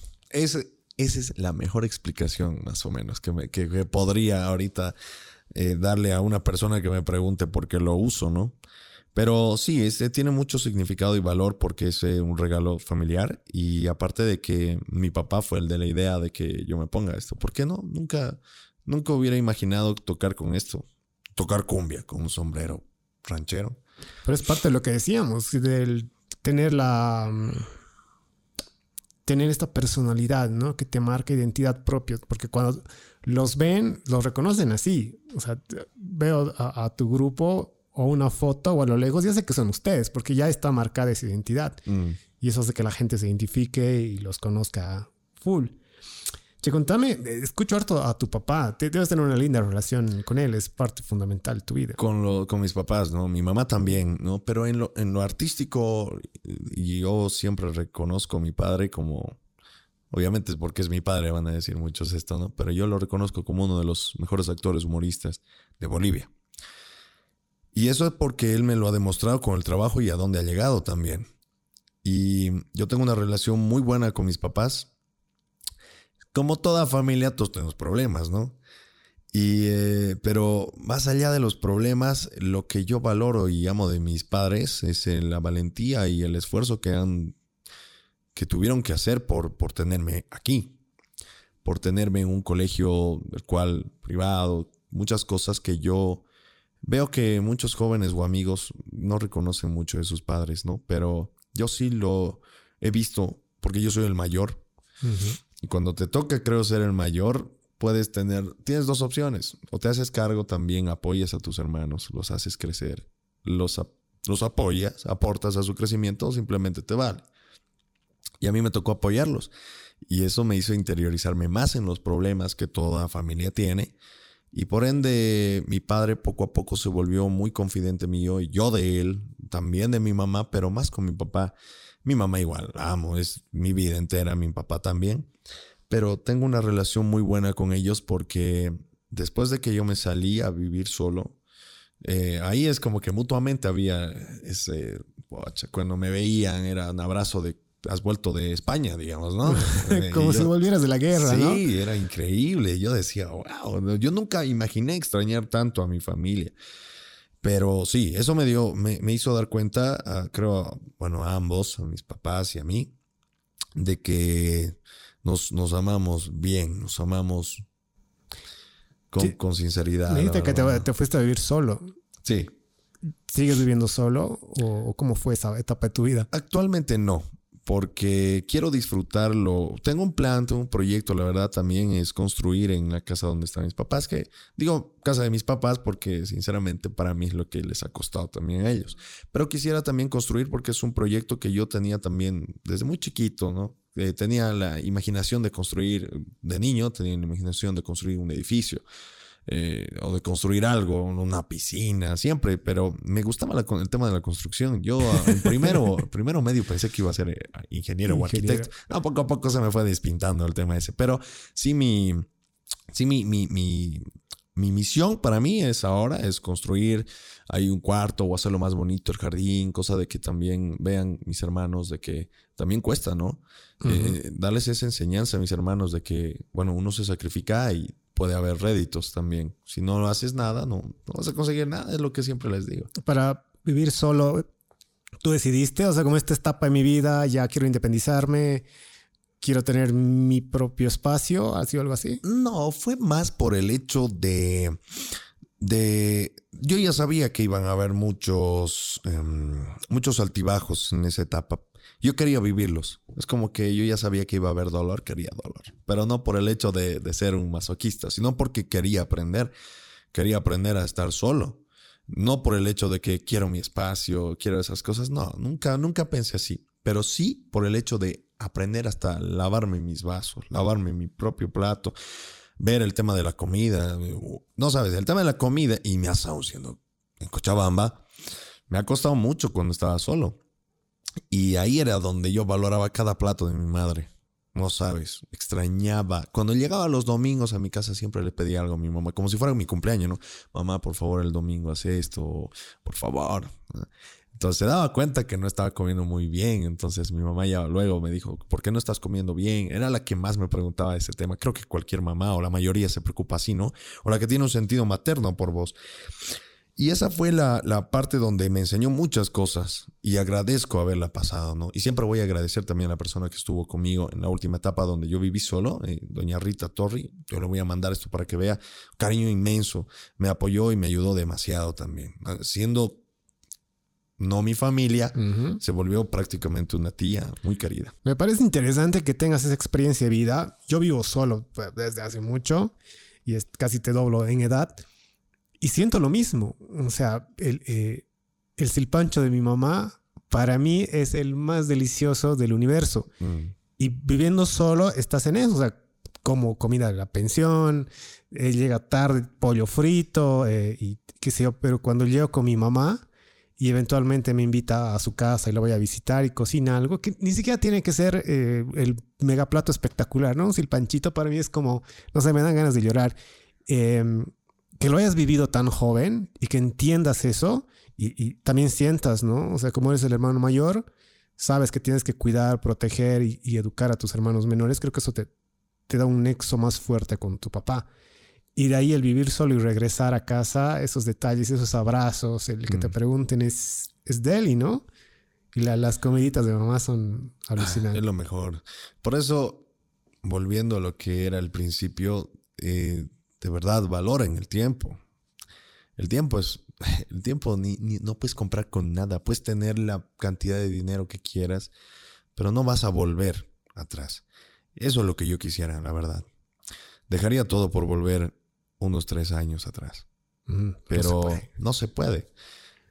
[SPEAKER 1] Esa es la mejor explicación, más o menos, que, me, que, podría ahorita eh, darle a una persona que me pregunte por qué lo uso, ¿no? Pero sí, este tiene mucho significado y valor porque es eh, un regalo familiar y aparte de que mi papá fue el de la idea de que yo me ponga esto, ¿por qué no? Nunca, Nunca hubiera imaginado tocar con esto. Tocar cumbia con un sombrero ranchero.
[SPEAKER 2] Pero es parte de lo que decíamos, del tener la. Tener esta personalidad, ¿no? Que te marca identidad propia. Porque cuando los ven, los reconocen así. O sea, veo a, tu grupo o una foto o a lo lejos, ya sé que son ustedes, porque ya está marcada esa identidad. Mm. Y eso hace que la gente se identifique y los conozca full. Contame, eh, escucho harto a tu papá. Debes tener una linda relación con él, es parte fundamental de tu vida.
[SPEAKER 1] Con, lo, con mis papás, ¿no? Mi mamá también, ¿no? Pero en lo, en lo artístico, yo siempre reconozco a mi padre como. Obviamente es porque es mi padre, van a decir muchos esto, ¿no? Pero yo lo reconozco como uno de los mejores actores humoristas de Bolivia. Y eso es porque él me lo ha demostrado con el trabajo y a dónde ha llegado también. Y yo tengo una relación muy buena con mis papás como toda familia, todos tenemos problemas, ¿no? Y, eh, pero más allá de los problemas, lo que yo valoro y amo de mis padres es eh, la valentía y el esfuerzo que han, que tuvieron que hacer por, por tenerme aquí, por tenerme en un colegio, el cual privado, muchas cosas que yo veo que muchos jóvenes o amigos no reconocen mucho de sus padres, ¿no? Pero yo sí lo he visto porque yo soy el mayor. Y cuando te toca, creo, ser el mayor, puedes tener, tienes dos opciones. O te haces cargo también, apoyas a tus hermanos, los haces crecer, los, los apoyas, aportas a su crecimiento o simplemente te vale. Y a mí me tocó apoyarlos. Y eso me hizo interiorizarme más en los problemas que toda familia tiene. Y por ende, mi padre poco a poco se volvió muy confidente mío y yo de él, también de mi mamá, pero más con mi papá. Mi mamá igual, amo, es mi vida entera, mi papá también. Pero tengo una relación muy buena con ellos porque después de que yo me salí a vivir solo, eh, ahí es como que mutuamente había ese, cuando me veían era un abrazo de, has vuelto de España, digamos, ¿no?
[SPEAKER 2] como si volvieras de la guerra,
[SPEAKER 1] sí,
[SPEAKER 2] ¿no?
[SPEAKER 1] Sí, era increíble. Yo decía, wow, yo nunca imaginé extrañar tanto a mi familia. Pero sí, eso me dio, me, hizo dar cuenta, creo, bueno, a ambos, a mis papás y a mí, de que nos, nos amamos bien, nos amamos con, con sinceridad.
[SPEAKER 2] Me dijiste que te, fuiste a vivir solo.
[SPEAKER 1] Sí.
[SPEAKER 2] ¿Sigues viviendo solo o cómo fue esa etapa de tu vida?
[SPEAKER 1] Actualmente no, porque quiero disfrutarlo. Tengo un plan, tengo un proyecto, la verdad también es construir en la casa donde están mis papás, que digo casa de mis papás porque sinceramente para mí es lo que les ha costado también a ellos. Pero quisiera también construir porque es un proyecto que yo tenía también desde muy chiquito, ¿no? Eh, tenía la imaginación de construir, de niño tenía la imaginación de construir un edificio. Eh, o de construir algo, una piscina, siempre, pero me gustaba el tema de la construcción. Yo ah, en primero, primero medio pensé que iba a ser eh, ingeniero, o arquitecto. No, poco a poco se me fue despintando el tema ese, pero sí mi, sí mi, mi, mi, mi misión para mí es ahora, es construir ahí un cuarto o hacerlo más bonito el jardín, cosa de que también vean mis hermanos de que también cuesta, ¿no? Eh, darles esa enseñanza a mis hermanos de que, bueno, uno se sacrifica y puede haber réditos también. Si no haces nada, no, no vas a conseguir nada, es lo que siempre les digo.
[SPEAKER 2] Para vivir solo, tú decidiste, o sea, como esta etapa de mi vida, ya quiero independizarme, quiero tener mi propio espacio, ¿ha sido algo así?
[SPEAKER 1] No, fue más por el hecho de, de, yo ya sabía que iban a haber muchos, em, muchos altibajos en esa etapa. Yo quería vivirlos. Es como que yo ya sabía que iba a haber dolor, quería dolor. Pero no por el hecho de, ser un masoquista, sino porque quería aprender. Quería aprender a estar solo. No por el hecho de que quiero mi espacio, quiero esas cosas. No, nunca, nunca pensé así. Pero sí por el hecho de aprender hasta lavarme mis vasos, lavarme mi propio plato, ver el tema de la comida. No sabes, el tema de la comida, y me ha estado siendo en Cochabamba, me ha costado mucho cuando estaba solo. Y ahí era donde yo valoraba cada plato de mi madre. No sabes, extrañaba. Cuando llegaba los domingos a mi casa siempre le pedía algo a mi mamá, como si fuera mi cumpleaños, ¿no? Mamá, por favor, el domingo haz esto, por favor. Entonces se daba cuenta que no estaba comiendo muy bien. Entonces mi mamá ya luego me dijo, ¿por qué no estás comiendo bien? Era la que más me preguntaba ese tema. Creo que cualquier mamá o la mayoría se preocupa así, ¿no? O la que tiene un sentido materno por vos. Y esa fue la, parte donde me enseñó muchas cosas y agradezco haberla pasado, ¿no? Y siempre voy a agradecer también a la persona que estuvo conmigo en la última etapa donde yo viví solo, eh, doña Rita Torri. Yo le voy a mandar esto para que vea, cariño inmenso, me apoyó y me ayudó demasiado también. Ah, siendo no mi familia, se volvió prácticamente una tía muy querida.
[SPEAKER 2] Me parece interesante que tengas esa experiencia de vida. Yo vivo solo pues, desde hace mucho y es, casi te doblo en edad. Y siento lo mismo. O sea, el, eh, el silpancho de mi mamá para mí es el más delicioso del universo. Mm. Y viviendo solo estás en eso. O sea, como comida de la pensión, eh, llega tarde pollo frito eh, y qué sé yo. Pero cuando llego con mi mamá y eventualmente me invita a su casa y la voy a visitar y cocina algo que ni siquiera tiene que ser el mega plato espectacular, ¿no? Un silpanchito para mí es como, no sé, me dan ganas de llorar. Que lo hayas vivido tan joven y que entiendas eso y, también sientas, ¿no? O sea, como eres el hermano mayor, sabes que tienes que cuidar, proteger y, educar a tus hermanos menores, creo que eso te, te da un nexo más fuerte con tu papá. Y de ahí el vivir solo y regresar a casa, esos detalles, esos abrazos, el que te mm. pregunten es, es Deli, ¿no? Y las comiditas de mamá son alucinantes.
[SPEAKER 1] es lo mejor. Por eso, volviendo a lo que era al principio, eh, de verdad valoren el tiempo. El tiempo es, el tiempo ni, no puedes comprar con nada, puedes tener la cantidad de dinero que quieras, pero no vas a volver atrás. Eso es lo que yo quisiera, la verdad. Dejaría todo por volver unos tres años atrás. Mm, pero no se, puede.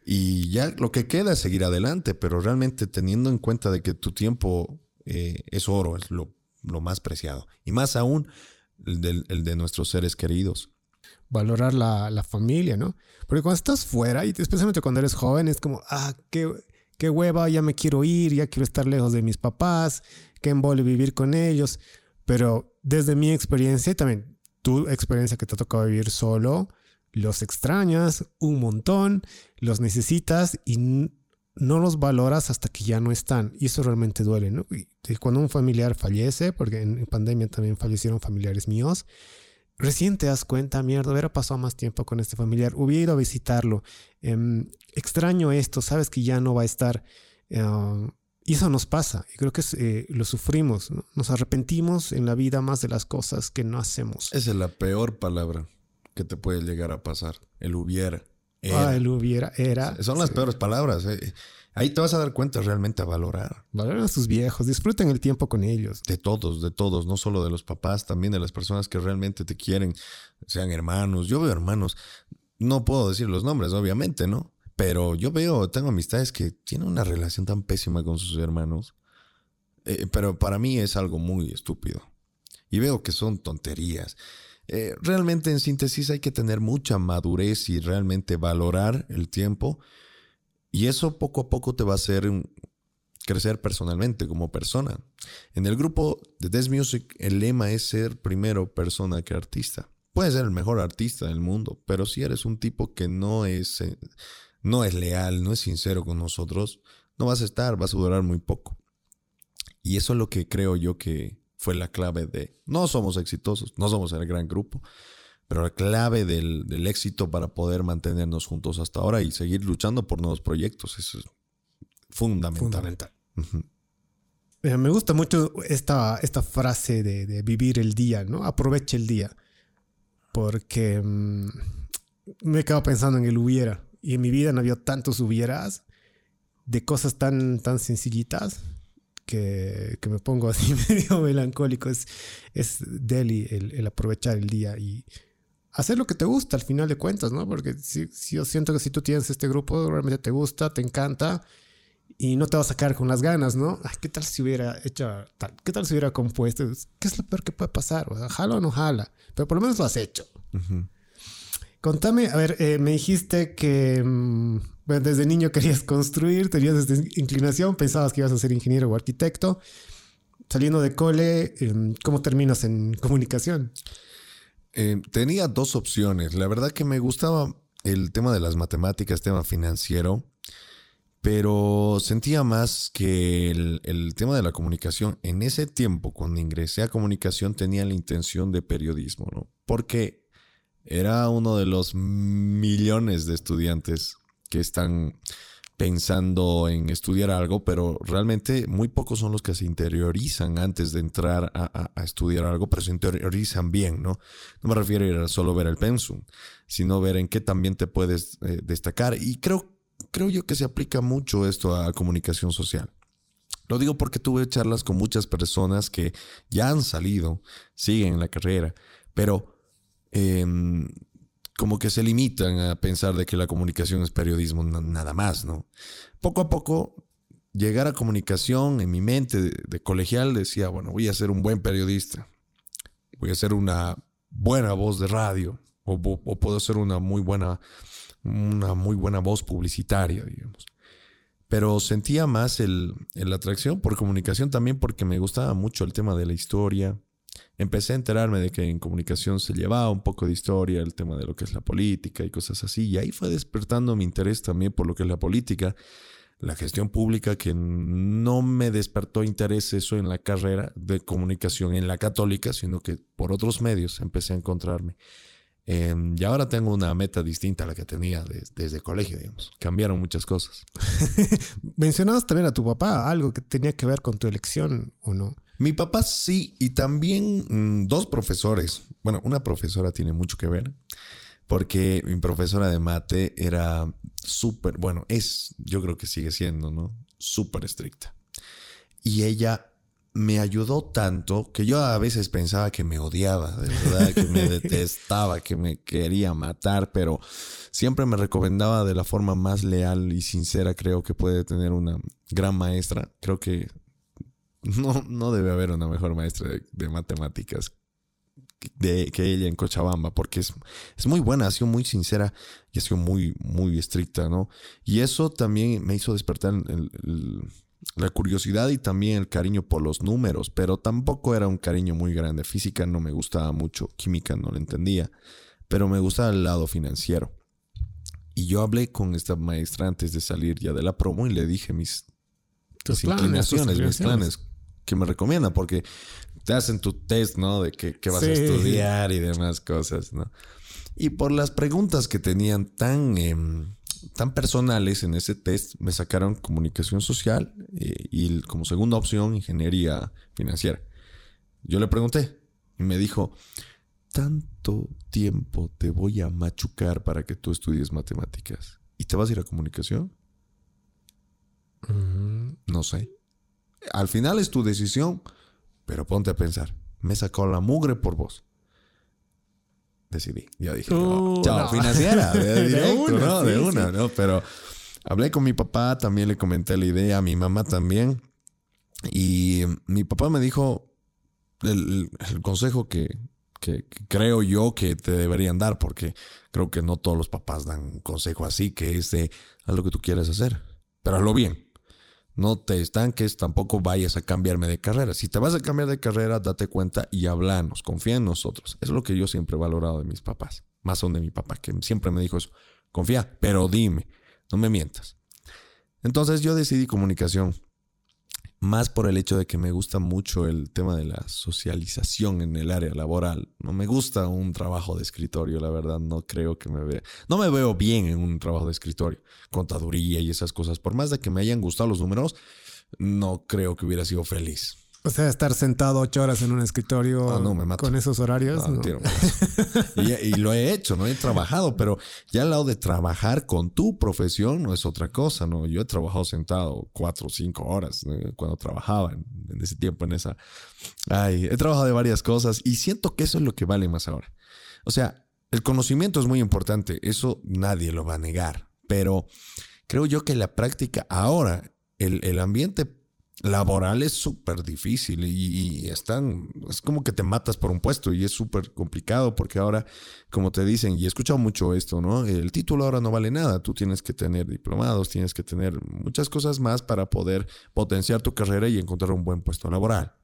[SPEAKER 1] Y ya lo que queda es seguir adelante, pero realmente teniendo en cuenta de que tu tiempo eh, es oro, es lo, lo más preciado. Y más aún el de, nuestros seres queridos.
[SPEAKER 2] Valorar la, familia, ¿no? Porque cuando estás fuera, y especialmente cuando eres joven, es como, ah, qué, qué hueva, ya me quiero ir, ya quiero estar lejos de mis papás, qué embole vivir con ellos. Pero desde mi experiencia y también tu experiencia que te ha tocado vivir solo, los extrañas un montón, los necesitas y no los valoras hasta que ya no están. Y eso realmente duele, ¿no? Cuando un familiar fallece, porque en pandemia también fallecieron familiares míos, recién te das cuenta, mierda, hubiera pasado más tiempo con este familiar, hubiera ido a visitarlo. Em, extraño esto, sabes que ya no va a estar. Eh, y eso nos pasa, y creo que eh, lo sufrimos, nos arrepentimos en la vida más de las cosas que no hacemos.
[SPEAKER 1] Esa es la peor palabra que te puede llegar a pasar, el hubiera.
[SPEAKER 2] Ah, el hubiera, era.
[SPEAKER 1] Son las peores palabras. Eh. Ahí te vas a dar cuenta realmente a valorar.
[SPEAKER 2] Valoren a sus viejos, disfruten el tiempo con ellos.
[SPEAKER 1] De todos, de todos, no solo de los papás, también de las personas que realmente te quieren, sean hermanos. Yo veo hermanos, no puedo decir los nombres, obviamente, ¿no? Pero yo veo, tengo amistades que tienen una relación tan pésima con sus hermanos. Eh, pero para mí es algo muy estúpido. Y veo que son tonterías. Eh, realmente en síntesis hay que tener mucha madurez y realmente valorar el tiempo y eso poco a poco te va a hacer crecer personalmente como persona. En el grupo de Death Music el lema es ser primero persona que artista. Puedes ser el mejor artista del mundo, pero si eres un tipo que no es, eh, no es leal, no es sincero con nosotros, no vas a estar, vas a durar muy poco. Y eso es lo que creo yo que fue la clave de, no somos exitosos, no somos el gran grupo, pero la clave del, éxito para poder mantenernos juntos hasta ahora y seguir luchando por nuevos proyectos. Eso es fundamental.
[SPEAKER 2] Me gusta mucho esta, esta frase de, vivir el día, ¿no? Aproveche el día. Porque mm, me he quedado pensando en el hubiera. Y en mi vida no había tantos hubieras de cosas tan, tan sencillitas que, me pongo así medio melancólico. Es, es Delhi el, el aprovechar el día y hacer lo que te gusta al final de cuentas, ¿no? Porque si, yo siento que si tú tienes este grupo, realmente te gusta, te encanta y no te vas a sacar con las ganas, ¿no? ¿Qué tal si hubiera hecho tal? ¿Qué tal si hubiera compuesto? ¿Qué es lo peor que puede pasar? O sea, jala o no jala, pero por lo menos lo has hecho. Contame, a ver, eh, me dijiste que mm, desde niño querías construir, tenías esta inclinación, pensabas que ibas a ser ingeniero o arquitecto. Saliendo de cole, em, ¿cómo terminas en comunicación?
[SPEAKER 1] Eh, tenía dos opciones. La verdad que me gustaba el tema de las matemáticas, tema financiero, pero sentía más que el, tema de la comunicación. En ese tiempo, cuando ingresé a comunicación, tenía la intención de periodismo, ¿no? Porque era uno de los millones de estudiantes que están pensando en estudiar algo, pero realmente muy pocos son los que se interiorizan antes de entrar a, estudiar algo, pero se interiorizan bien, ¿no? No me refiero a solo ver el pensum, sino ver en qué también te puedes eh, destacar. Y creo, creo yo que se aplica mucho esto a comunicación social. Lo digo porque tuve charlas con muchas personas que ya han salido, siguen en la carrera, pero em, como que se limitan a pensar de que la comunicación es periodismo nada más, ¿no? Poco a poco, llegar a comunicación en mi mente de, colegial decía, bueno, voy a ser un buen periodista, voy a ser una buena voz de radio, o, puedo ser una muy buena, una muy buena voz publicitaria, digamos. Pero sentía más el, la atracción por comunicación también porque me gustaba mucho el tema de la historia, empecé a enterarme de que en comunicación se llevaba un poco de historia, el tema de lo que es la política y cosas así. Y ahí fue despertando mi interés también por lo que es la política, la gestión pública, que no me despertó interés eso en la carrera de comunicación en la católica, sino que por otros medios empecé a encontrarme. Em, y ahora tengo una meta distinta a la que tenía desde el colegio, digamos. Cambiaron muchas cosas.
[SPEAKER 2] Mencionabas también a tu papá, algo que tenía que ver con tu elección, ¿o no?
[SPEAKER 1] Mi papá sí, y también mm, dos profesores. Bueno, una profesora tiene mucho que ver, porque mi profesora de mate era súper, bueno, es, yo creo que sigue siendo, ¿no? Súper estricta. Y ella me ayudó tanto que yo a veces pensaba que me odiaba, de verdad, que me detestaba, que me quería matar, pero siempre me recomendaba de la forma más leal y sincera, creo que puede tener una gran maestra. Creo que no, no debe haber una mejor maestra de, matemáticas de, que ella en Cochabamba, porque es, es, muy buena, ha sido muy sincera y ha sido muy, muy estricta, ¿no? Y eso también me hizo despertar la curiosidad y también el cariño por los números, pero tampoco era un cariño muy grande. Física no me gustaba mucho, química no la entendía, pero me gustaba el lado financiero. Y yo hablé con esta maestra antes de salir ya de la promo y le dije mis, inclinaciones, mis planes que me recomienda, porque te hacen tu test, ¿no? De qué, vas a estudiar y demás cosas, ¿no? Y por las preguntas que tenían tan, em, tan personales en ese test, me sacaron comunicación social eh, y como segunda opción, ingeniería financiera. Yo le pregunté y me dijo, tanto tiempo te voy a machucar para que tú estudies matemáticas? ¿Y te vas a ir a comunicación? No sé. Al final es tu decisión, pero ponte a pensar. Me sacó la mugre por vos. Decidí. Ya dije,
[SPEAKER 2] Uh,
[SPEAKER 1] chao,
[SPEAKER 2] no.
[SPEAKER 1] financiera. De,
[SPEAKER 2] De
[SPEAKER 1] directo,
[SPEAKER 2] una,
[SPEAKER 1] ¿no? De una,
[SPEAKER 2] sí.
[SPEAKER 1] ¿no? Pero hablé con mi papá, también le comenté la idea, a mi mamá también. Y mi papá me dijo el, el consejo que, que- que creo yo que te deberían dar, porque creo que no todos los papás dan un consejo así, que es de haz lo que tú quieras hacer, pero hazlo bien. No te estanques, tampoco vayas a cambiarme de carrera. Si te vas a cambiar de carrera, date cuenta y hablanos, confía en nosotros. Es lo que yo siempre he valorado de mis papás, más aún de mi papá, que siempre me dijo eso. Confía, pero dime, no me mientas. Entonces yo decidí comunicación, más por el hecho de que me gusta mucho el tema de la socialización en el área laboral. No me gusta un trabajo de escritorio, la verdad, no creo que me vea. No me veo bien en un trabajo de escritorio, contaduría y esas cosas. Por más de que me hayan gustado los números, no creo que hubiera sido feliz.
[SPEAKER 2] O sea, estar sentado ocho horas en un escritorio
[SPEAKER 1] Ah, no, me
[SPEAKER 2] con esos horarios. No.
[SPEAKER 1] tiro brazo. y, y lo he hecho, ¿no? He trabajado, pero ya al lado de trabajar con tu profesión no es otra cosa, ¿no? Yo he trabajado sentado cuatro o cinco horas ¿no? cuando trabajaba en, en ese tiempo, en esa... Ay, he trabajado de varias cosas y siento que eso es lo que vale más ahora. O sea, el conocimiento es muy importante, eso nadie lo va a negar, pero creo yo que la práctica ahora, el, el ambiente laboral es súper difícil y, y están, es como que te matas por un puesto y es súper complicado porque ahora, como te dicen, y he escuchado mucho esto, ¿no? El título ahora no vale nada, tú tienes que tener diplomados, tienes que tener muchas cosas más para poder potenciar tu carrera y encontrar un buen puesto laboral.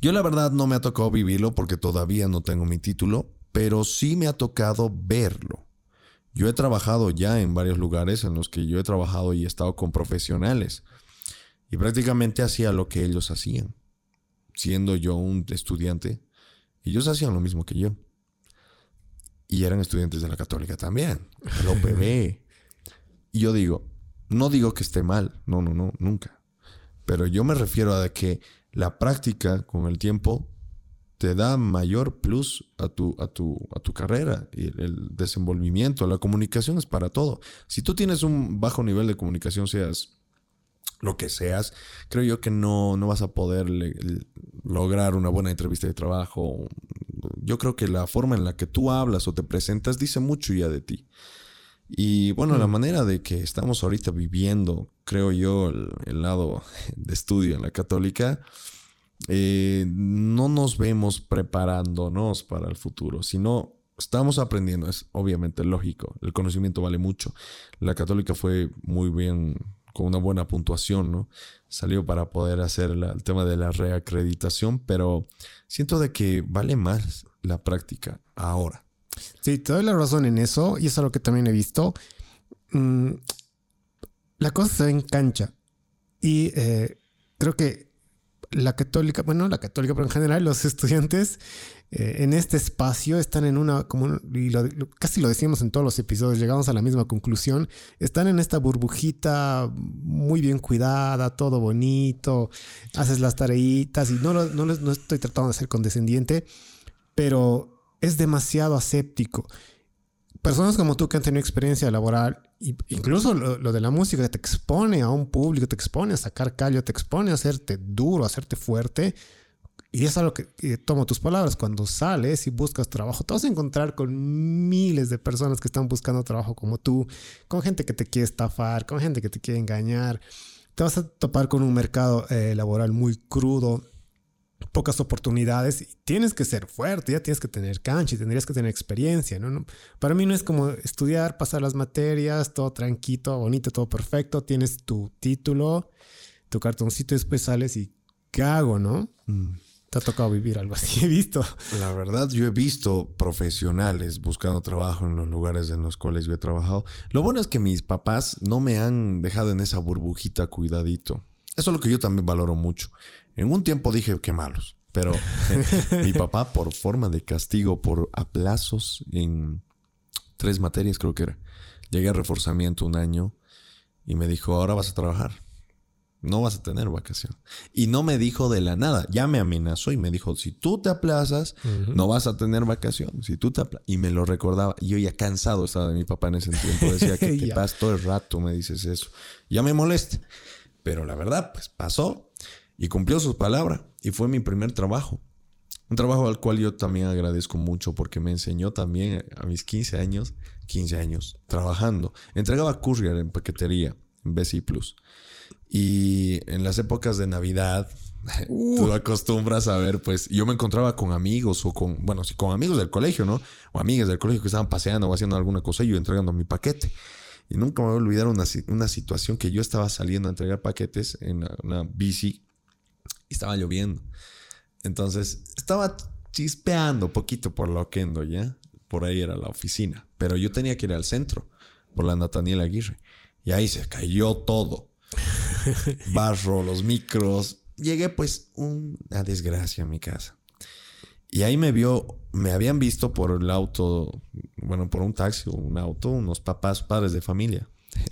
[SPEAKER 1] Yo la verdad no me ha tocado vivirlo porque todavía no tengo mi título, pero sí me ha tocado verlo. Yo he trabajado ya en varios lugares en los que yo he trabajado y he estado con profesionales y prácticamente hacía lo que ellos hacían. Siendo yo un estudiante, ellos hacían lo mismo que yo. Y eran estudiantes de la católica también, la UPB. Y yo digo, no digo que esté mal, no, no, no, nunca. Pero yo me refiero a que la práctica con el tiempo te da mayor plus a tu, a tu, a tu carrera y el, el desenvolvimiento. La comunicación es para todo. Si tú tienes un bajo nivel de comunicación, seas lo que seas, creo yo que no, no vas a poder le- le- lograr una buena entrevista de trabajo. Yo creo que la forma en la que tú hablas o te presentas dice mucho ya de ti. Y bueno, la manera de que estamos ahorita viviendo, creo yo, el, el lado de estudio en la católica, eh, no nos vemos preparándonos para el futuro, sino estamos aprendiendo. Es obviamente lógico, el conocimiento vale mucho. La católica fue muy bien, con una buena puntuación, ¿no? Salió para poder hacer la- el tema de la reacreditación, pero siento de que vale más la práctica ahora.
[SPEAKER 2] Sí, te doy la razón en eso y es algo que también he visto. Mm, la cosa se ve en cancha y eh, creo que la católica, bueno, la católica, pero en general los estudiantes eh, en este espacio están en una, como, y lo- casi lo decíamos en todos los episodios, llegamos a la misma conclusión, están en esta burbujita muy bien cuidada, todo bonito, haces las tareitas y no, lo- no, no estoy tratando de ser condescendiente, pero es demasiado aséptico. Personas como tú que han tenido experiencia laboral, incluso lo, lo de la música, te expone a un público, te expone a sacar callo, te expone a hacerte duro, a hacerte fuerte. Y es algo que, que tomo tus palabras. Cuando sales y buscas trabajo, te vas a encontrar con miles de personas que están buscando trabajo como tú, con gente que te quiere estafar, con gente que te quiere engañar. Te vas a topar con un mercado eh, laboral muy crudo, pocas oportunidades y tienes que ser fuerte, ya tienes que tener cancha y tendrías que tener experiencia, ¿no? No- Para mí no es como estudiar, pasar las materias, todo tranquilo, bonito, todo perfecto, tienes tu título, tu cartoncito y después sales y cago, ¿no? Te ha tocado vivir algo así, he visto.
[SPEAKER 1] La verdad, yo he visto profesionales buscando trabajo en los lugares en los cuales yo he trabajado. Lo bueno es que mis papás no me han dejado en esa burbujita cuidadito. Eso es lo que yo también valoro mucho. En un tiempo dije, qué malos. Pero mi papá, por forma de castigo, por aplazos en tres materias, creo que era, llegué a reforzamiento un año y me dijo, ahora vas a trabajar. No vas a tener vacación. Y no me dijo de la nada, ya me amenazó y me dijo, si tú te aplazas, no vas a tener vacación. Si tú te Y me lo recordaba. Y yo ya cansado estaba de mi papá en ese tiempo. Decía que te pasas todo el rato, me dices eso. Ya me molesta. Pero la verdad, pues pasó y cumplió su palabra. Y fue mi primer trabajo. Un trabajo al cual yo también agradezco mucho porque me enseñó también a mis 15 años, 15 años, trabajando. Entregaba courier en paquetería, en BC Plus. Y en las épocas de Navidad, tú acostumbras a ver, pues yo me encontraba con amigos o con, bueno, sí, con amigos del colegio, ¿no? O amigas del colegio que estaban paseando o haciendo alguna cosa y yo entregando mi paquete. Y nunca me voy a olvidar una, una situación que yo estaba saliendo a entregar paquetes en una, bici y estaba lloviendo. Entonces estaba chispeando poquito por Loquendo, ¿ya? Por ahí era la oficina. Pero yo tenía que ir al centro, por la Nathaniel Aguirre. Y ahí se cayó todo. barro, los micros. Llegué pues una desgracia a mi casa. Y ahí me vio, me habían visto por el auto, bueno, por un taxi o un auto, unos papás, padres de familia.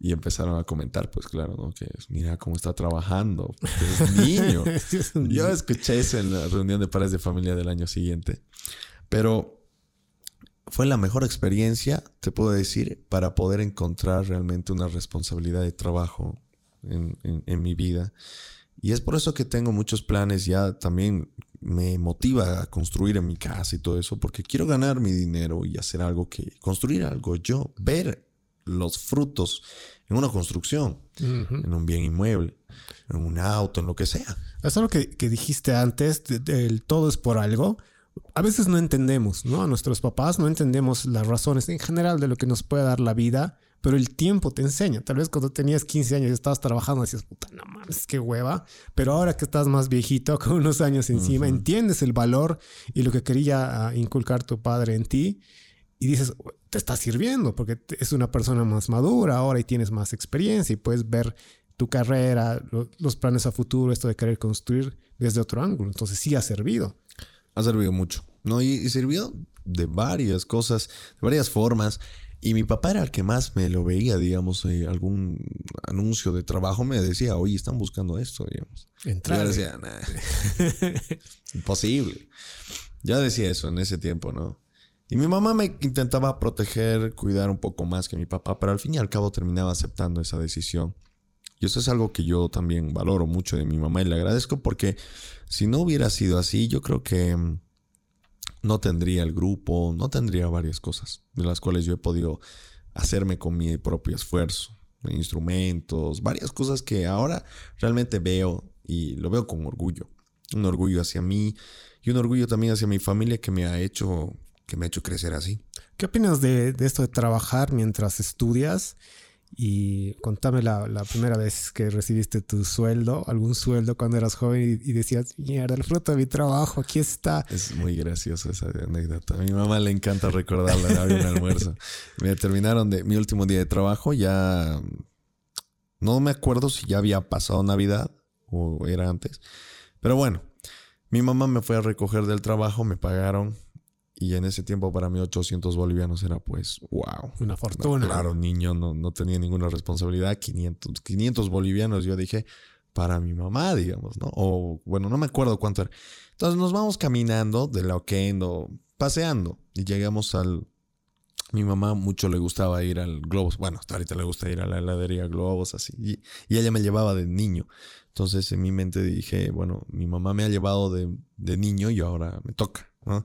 [SPEAKER 1] Y empezaron a comentar, pues claro, ¿no? Que mira cómo está trabajando, es niño. Yo escuché eso en la reunión de padres de familia del año siguiente. Pero fue la mejor experiencia, te puedo decir, para poder encontrar realmente una responsabilidad de trabajo en, mi vida. Y es por eso que tengo muchos planes, ya también me motiva a construir en mi casa y todo eso, porque quiero ganar mi dinero y hacer algo que, construir algo yo, ver los frutos en una construcción, en un bien inmueble, en un auto, en lo que sea.
[SPEAKER 2] Eso es lo que, dijiste antes, el todo es por algo. A veces no entendemos, ¿no? A nuestros papás no entendemos las razones en general de lo que nos puede dar la vida pero el tiempo te enseña. Tal vez cuando tenías 15 años y estabas trabajando, decías, puta, no mames, qué hueva. Pero ahora que estás más viejito, con unos años encima, entiendes el valor y lo que quería ah, inculcar tu padre en ti. Y dices, te está sirviendo porque es una persona más madura ahora y tienes más experiencia y puedes ver tu carrera, los planes a futuro, esto de querer construir desde otro ángulo. Entonces sí ha servido.
[SPEAKER 1] Ha servido mucho, ¿no? Y, y sirvió de varias cosas, de varias formas. Y mi papá era el que más me lo veía, digamos, eh, algún anuncio de trabajo me decía, oye, están buscando esto, digamos. Entrar. Yo decía, imposible. Ya decía eso en ese tiempo, ¿no? Y mi mamá me intentaba proteger, cuidar un poco más que mi papá, pero al fin y al cabo terminaba aceptando esa decisión. Y eso es algo que yo también valoro mucho de mi mamá y le agradezco porque si no hubiera sido así, yo creo que mm, no tendría el grupo, no tendría varias cosas de las cuales yo he podido hacerme con mi propio esfuerzo, instrumentos, varias cosas que ahora realmente veo y lo veo con orgullo. Un orgullo hacia mí y un orgullo también hacia mi familia que me ha hecho, que me ha hecho crecer así.
[SPEAKER 2] ¿Qué opinas de, de esto de trabajar mientras estudias y contame la, la, primera vez que recibiste tu sueldo, algún sueldo cuando eras joven y, decías, mierda, el fruto de mi trabajo, aquí está.
[SPEAKER 1] Es muy gracioso esa anécdota. A mi mamá le encanta recordarla, había un almuerzo. Me terminaron de mi último día de trabajo, ya no me acuerdo si ya había pasado Navidad o era antes, pero bueno, mi mamá me fue a recoger del trabajo, me pagaron y en ese tiempo para mí 800 bolivianos era pues, wow.
[SPEAKER 2] Una fortuna.
[SPEAKER 1] claro, niño, no, no tenía ninguna responsabilidad. 500, 500 bolivianos, yo dije, para mi mamá, digamos, ¿no? O bueno, no me acuerdo cuánto era. Entonces nos vamos caminando de la Oquendo, paseando y llegamos al... Mi mamá mucho le gustaba ir al Globos. Bueno, hasta ahorita le gusta ir a la heladería Globos, así. Y, y, ella me llevaba de niño. Entonces en mi mente dije, bueno, mi mamá me ha llevado de, de niño y ahora me toca, ¿no?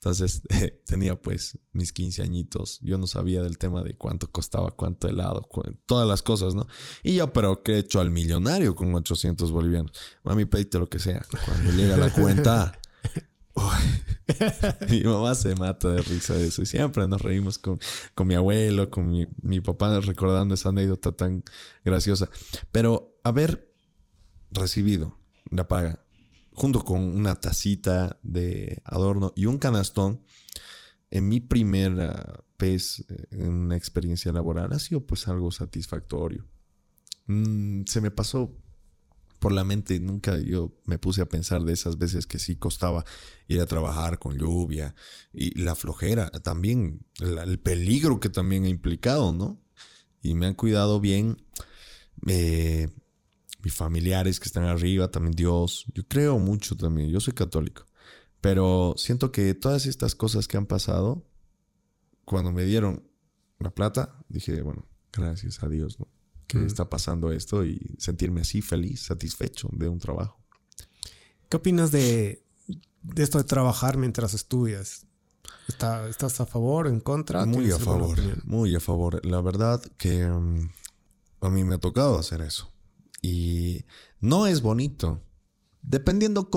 [SPEAKER 1] Entonces tenía pues mis 15 añitos. Yo no sabía del tema de cuánto costaba, cuánto helado, todas las cosas, ¿no? Y yo, pero ¿qué he hecho al millonario con 800 bolivianos? Mami, pedite lo que sea. Cuando llega la cuenta, mi mamá se mata de risa de eso. Y siempre nos reímos con, con mi abuelo, con mi, mi papá, recordando esa anécdota tan graciosa. Pero haber recibido la paga junto con una tacita de adorno y un canastón, en mi primera vez en una experiencia laboral ha sido pues algo satisfactorio. Mm, se me pasó por la mente, nunca yo me puse a pensar de esas veces que sí costaba ir a trabajar con lluvia y la flojera, también el, peligro que también ha implicado, ¿no? Y me han cuidado bien. Eh, mis familiares que están arriba, también Dios. Yo creo mucho también, yo soy católico. Pero siento que todas estas cosas que han pasado, cuando me dieron la plata, dije, bueno, gracias a Dios, ¿no? Que está pasando esto y sentirme así feliz, satisfecho de un trabajo.
[SPEAKER 2] ¿Qué opinas de, de esto de trabajar mientras estudias? ¿Estás a favor, en contra?
[SPEAKER 1] Muy a favor, muy a favor. La verdad que mm, a mí me ha tocado hacer eso. Y no es bonito. Dependiendo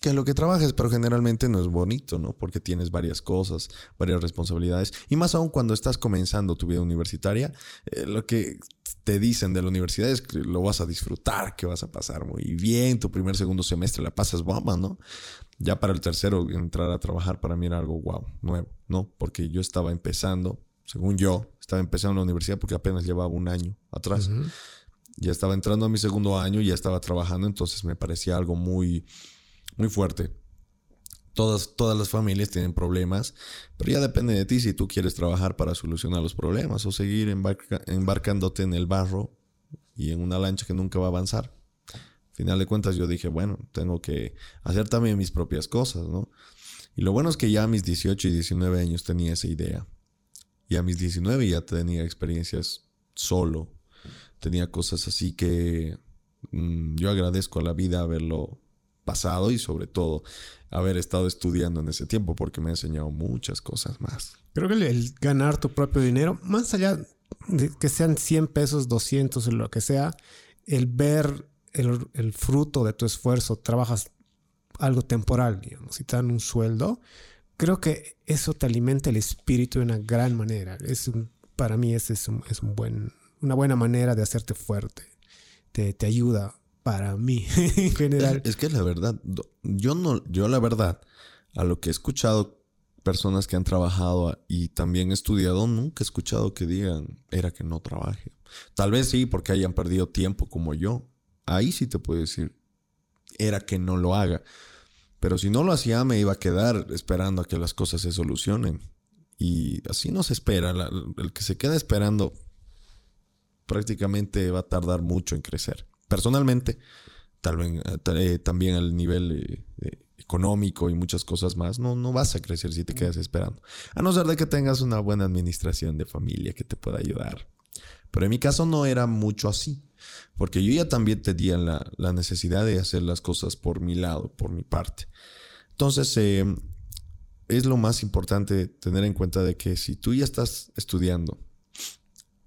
[SPEAKER 1] que lo que trabajes, pero generalmente no es bonito, ¿no? Porque tienes varias cosas, varias responsabilidades. Y más aún cuando estás comenzando tu vida universitaria, eh, lo que te dicen de la universidad es que lo vas a disfrutar, que vas a pasar muy bien, tu primer, segundo semestre la pasas bomba, ¿no? Ya para el tercero entrar a trabajar para mí era algo wow, nuevo, ¿no? Porque yo estaba empezando, según yo, estaba empezando la universidad porque apenas llevaba un año atrás. Ya estaba entrando a mi segundo año y ya estaba trabajando, entonces me parecía algo muy, muy fuerte. Todas, todas las familias tienen problemas, pero ya depende de ti si tú quieres trabajar para solucionar los problemas o seguir embarcándote en el barro y en una lancha que nunca va a avanzar final de cuentas yo dije, bueno, tengo que hacer también mis propias cosas, ¿no? Y lo bueno es que ya a mis 18 y 19 años tenía esa idea. Y a mis 19 ya tenía experiencias solo. Tenía cosas así que mm, yo agradezco a la vida haberlo pasado y sobre todo haber estado estudiando en ese tiempo porque me ha enseñado muchas cosas más.
[SPEAKER 2] Creo que el, ganar tu propio dinero, más allá de que sean 100 pesos, 200 o lo que sea, el ver el, fruto de tu esfuerzo, trabajas algo temporal, digamos, si te dan un sueldo, creo que eso te alimenta el espíritu de una gran manera. Es para mí es, es, un, buen, una buena manera de hacerte fuerte. Te, te ayuda para mí en general.
[SPEAKER 1] Es, que la verdad, yo no, yo la verdad, a lo que he escuchado personas que han trabajado y también estudiado, nunca he escuchado que digan, era que no trabaje. Tal vez sí, porque hayan perdido tiempo como yo, ahí sí te puedo decir, era que no lo haga. Pero si no lo hacía, me iba a quedar esperando a que las cosas se solucionen. Y así no se espera. el que se queda esperando prácticamente va a tardar mucho en crecer. Personalmente, tal vez, eh, también al nivel eh, económico y muchas cosas más, no, no vas a crecer si te quedas esperando. A no ser de que tengas una buena administración de familia que te pueda ayudar. Pero en mi caso no era mucho así. Porque yo ya también tenía la, la necesidad de hacer las cosas por mi lado, por mi parte. Entonces, eh, es lo más importante tener en cuenta de que si tú ya estás estudiando,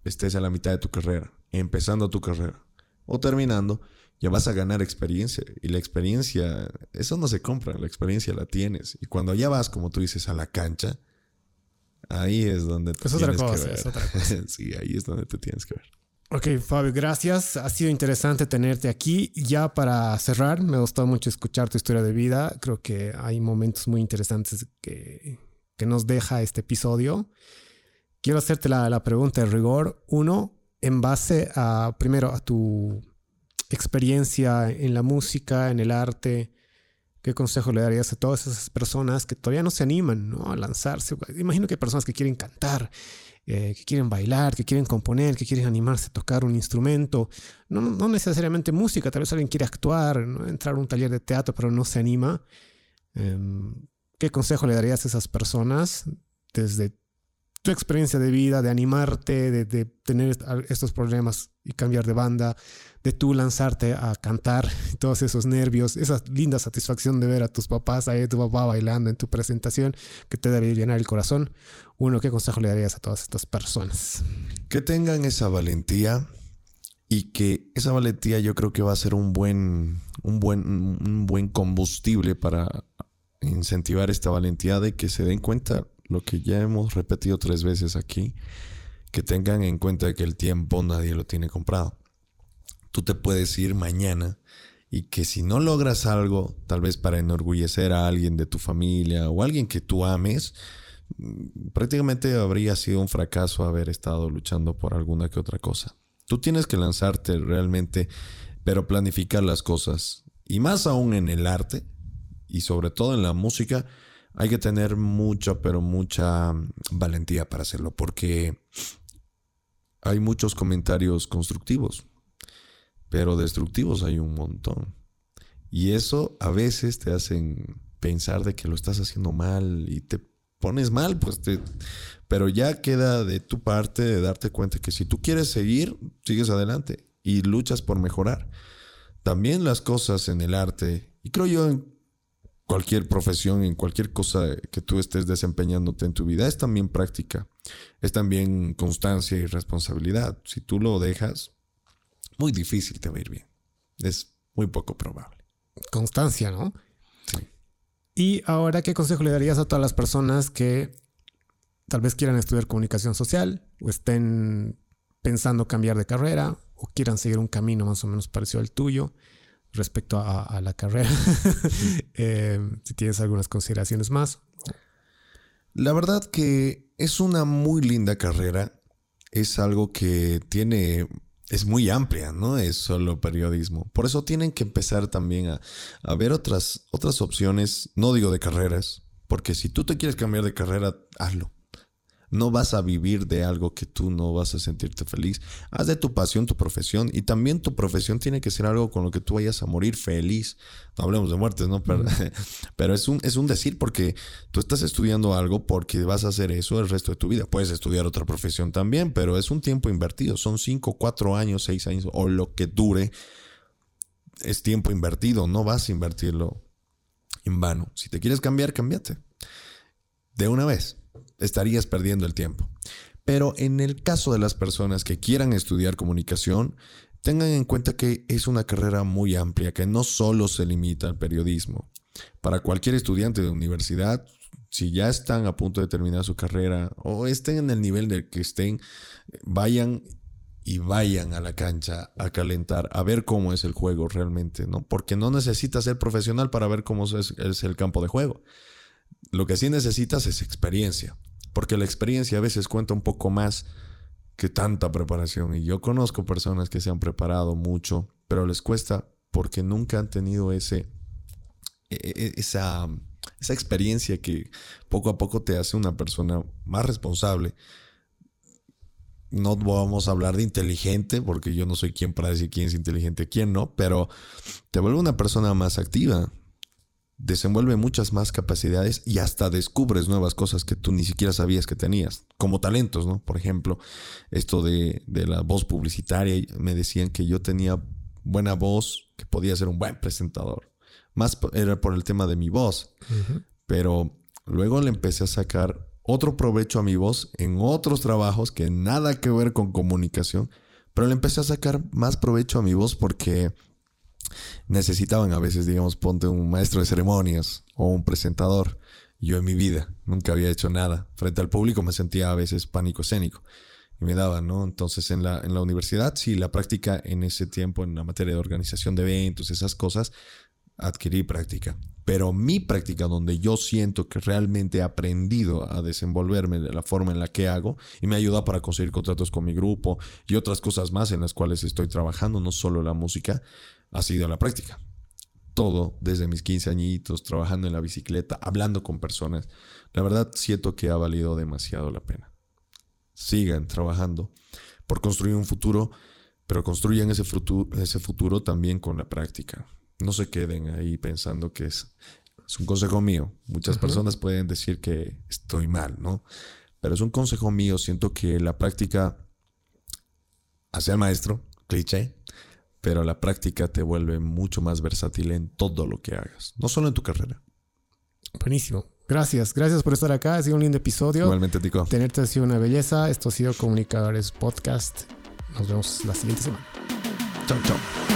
[SPEAKER 1] estés a la mitad de tu carrera, empezando tu carrera o terminando, ya vas a ganar experiencia. Y la experiencia, eso no se compra, la experiencia la tienes. Y cuando ya vas, como tú dices, a la cancha, ahí es donde te tienes que ver. Es otra cosa. sí, ahí es donde te tienes que ver.
[SPEAKER 2] Ok, Fabio, gracias. Ha sido interesante tenerte aquí. Ya para cerrar, me gustó mucho escuchar tu historia de vida. Creo que hay momentos muy interesantes que, que nos deja este episodio. Quiero hacerte la, la, pregunta de rigor. Uno, en base a, primero, a tu experiencia en la música, en el arte, ¿qué consejo le darías a todas esas personas que todavía no se animan ¿no? a lanzarse? Imagino que hay personas que quieren cantar eh, que quieren bailar, que quieren componer, que quieren animarse a tocar un instrumento. No, no necesariamente música, tal vez alguien quiere actuar, entrar a un taller de teatro, pero no se anima. Em, ¿Qué consejo le darías a esas personas desde tu experiencia de vida, de animarte, de, tener estos problemas y cambiar de banda, de tú lanzarte a cantar, todos esos nervios, esa linda satisfacción de ver a tus papás, ahí tu papá bailando en tu presentación, que te debe llenar el corazón. Uno, ¿qué consejo le darías a todas estas personas?
[SPEAKER 1] Que tengan esa valentía y que esa valentía yo creo que va a ser un buen, un buen, un buen combustible para incentivar esta valentía de que se den cuenta lo que ya hemos repetido tres veces aquí, que tengan en cuenta que el tiempo nadie lo tiene comprado. Tú te puedes ir mañana y que si no logras algo, tal vez para enorgullecer a alguien de tu familia o alguien que tú ames, mm, prácticamente habría sido un fracaso haber estado luchando por alguna que otra cosa. Tú tienes que lanzarte realmente, pero planificar las cosas. Y más aún en el arte y sobre todo en la música, hay que tener mucha, pero mucha mm, valentía para hacerlo, porque hay muchos comentarios constructivos. pero destructivos hay un montón. Y eso a veces te hacen pensar de que lo estás haciendo mal y te pones mal, pues te... Pero ya queda de tu parte de darte cuenta que si tú quieres seguir, sigues adelante y luchas por mejorar. También las cosas en el arte, y creo yo en cualquier profesión, en cualquier cosa que tú estés desempeñándote en tu vida, es también práctica, es también constancia y responsabilidad. Si tú lo dejas, muy difícil te va a ir bien. Es muy poco probable.
[SPEAKER 2] Constancia, ¿no? Sí. Y ahora, ¿qué consejo le darías a todas las personas que tal vez quieran estudiar comunicación social o estén pensando cambiar de carrera o quieran seguir un camino más o menos parecido al tuyo respecto a, la carrera? Eh, si tienes algunas consideraciones más.
[SPEAKER 1] La verdad que es una muy linda carrera. Es algo que tiene es muy amplia, no es solo periodismo. Por eso tienen que empezar también a, a, ver otras, otras opciones, no digo de carreras, porque si tú te quieres cambiar de carrera, hazlo. No vas a vivir de algo que tú no vas a sentirte feliz. Haz de tu pasión tu profesión y también tu profesión tiene que ser algo con lo que tú vayas a morir feliz. No hablemos de muertes, ¿no? Pero, pero, es, un, es un decir porque tú estás estudiando algo porque vas a hacer eso el resto de tu vida. Puedes estudiar otra profesión también, pero es un tiempo invertido. Son cinco, cuatro años, seis años o lo que dure. Es tiempo invertido. No vas a invertirlo en vano. Si te quieres cambiar, cámbiate. De una vez estarías perdiendo el tiempo. Pero en el caso de las personas que quieran estudiar comunicación, tengan en cuenta que es una carrera muy amplia, que no solo se limita al periodismo. Para cualquier estudiante de universidad, si ya están a punto de terminar su carrera o estén en el nivel del que estén, vayan y vayan a la cancha a calentar, a ver cómo es el juego realmente, ¿no? Porque no necesitas ser profesional para ver cómo es, es el campo de juego. Lo que sí necesitas es experiencia, porque la experiencia a veces cuenta un poco más que tanta preparación. Y yo conozco personas que se han preparado mucho, pero les cuesta porque nunca han tenido ese, e, e, esa, esa experiencia que poco a poco te hace una persona más responsable. No vamos a hablar de inteligente, porque yo no soy quien para decir quién es inteligente quién no, pero te vuelve una persona más activa, desenvuelve muchas más capacidades y hasta descubres nuevas cosas que tú ni siquiera sabías que tenías, como talentos, ¿no? Por ejemplo, esto de, la voz publicitaria, me decían que yo tenía buena voz, que podía ser un buen presentador. Más era por el tema de mi voz, pero luego le empecé a sacar otro provecho a mi voz en otros trabajos que nada que ver con comunicación, pero le empecé a sacar más provecho a mi voz porque necesitaban a veces, digamos, ponte un maestro de ceremonias o un presentador. Yo en mi vida nunca había hecho nada. Frente al público me sentía a veces pánico escénico y me daban, ¿no? Entonces en la, en la universidad, sí, la práctica en ese tiempo, en la materia de organización de eventos, esas cosas, adquirí práctica. Pero mi práctica, donde yo siento que realmente he aprendido a desenvolverme de la forma en la que hago y me ayuda para conseguir contratos con mi grupo y otras cosas más en las cuales estoy trabajando, no solo la música, ha sido la práctica. Todo desde mis 15 añitos, trabajando en la bicicleta, hablando con personas. La verdad siento que ha valido demasiado la pena. Sigan trabajando por construir un futuro, pero construyan ese futuro, ese futuro también con la práctica. No se queden ahí pensando que es, es un consejo mío. Muchas personas pueden decir que estoy mal, ¿no? Pero es un consejo mío. Siento que la práctica hace al maestro, cliché, pero la práctica te vuelve mucho más versátil en todo lo que hagas, no solo en tu carrera.
[SPEAKER 2] Buenísimo. Gracias, gracias por estar acá. Ha sido un lindo episodio.
[SPEAKER 1] Igualmente, Tico.
[SPEAKER 2] Tenerte ha sido una belleza. Esto ha sido Comunicadores Podcast. Nos vemos la siguiente semana.
[SPEAKER 1] Chao, chao.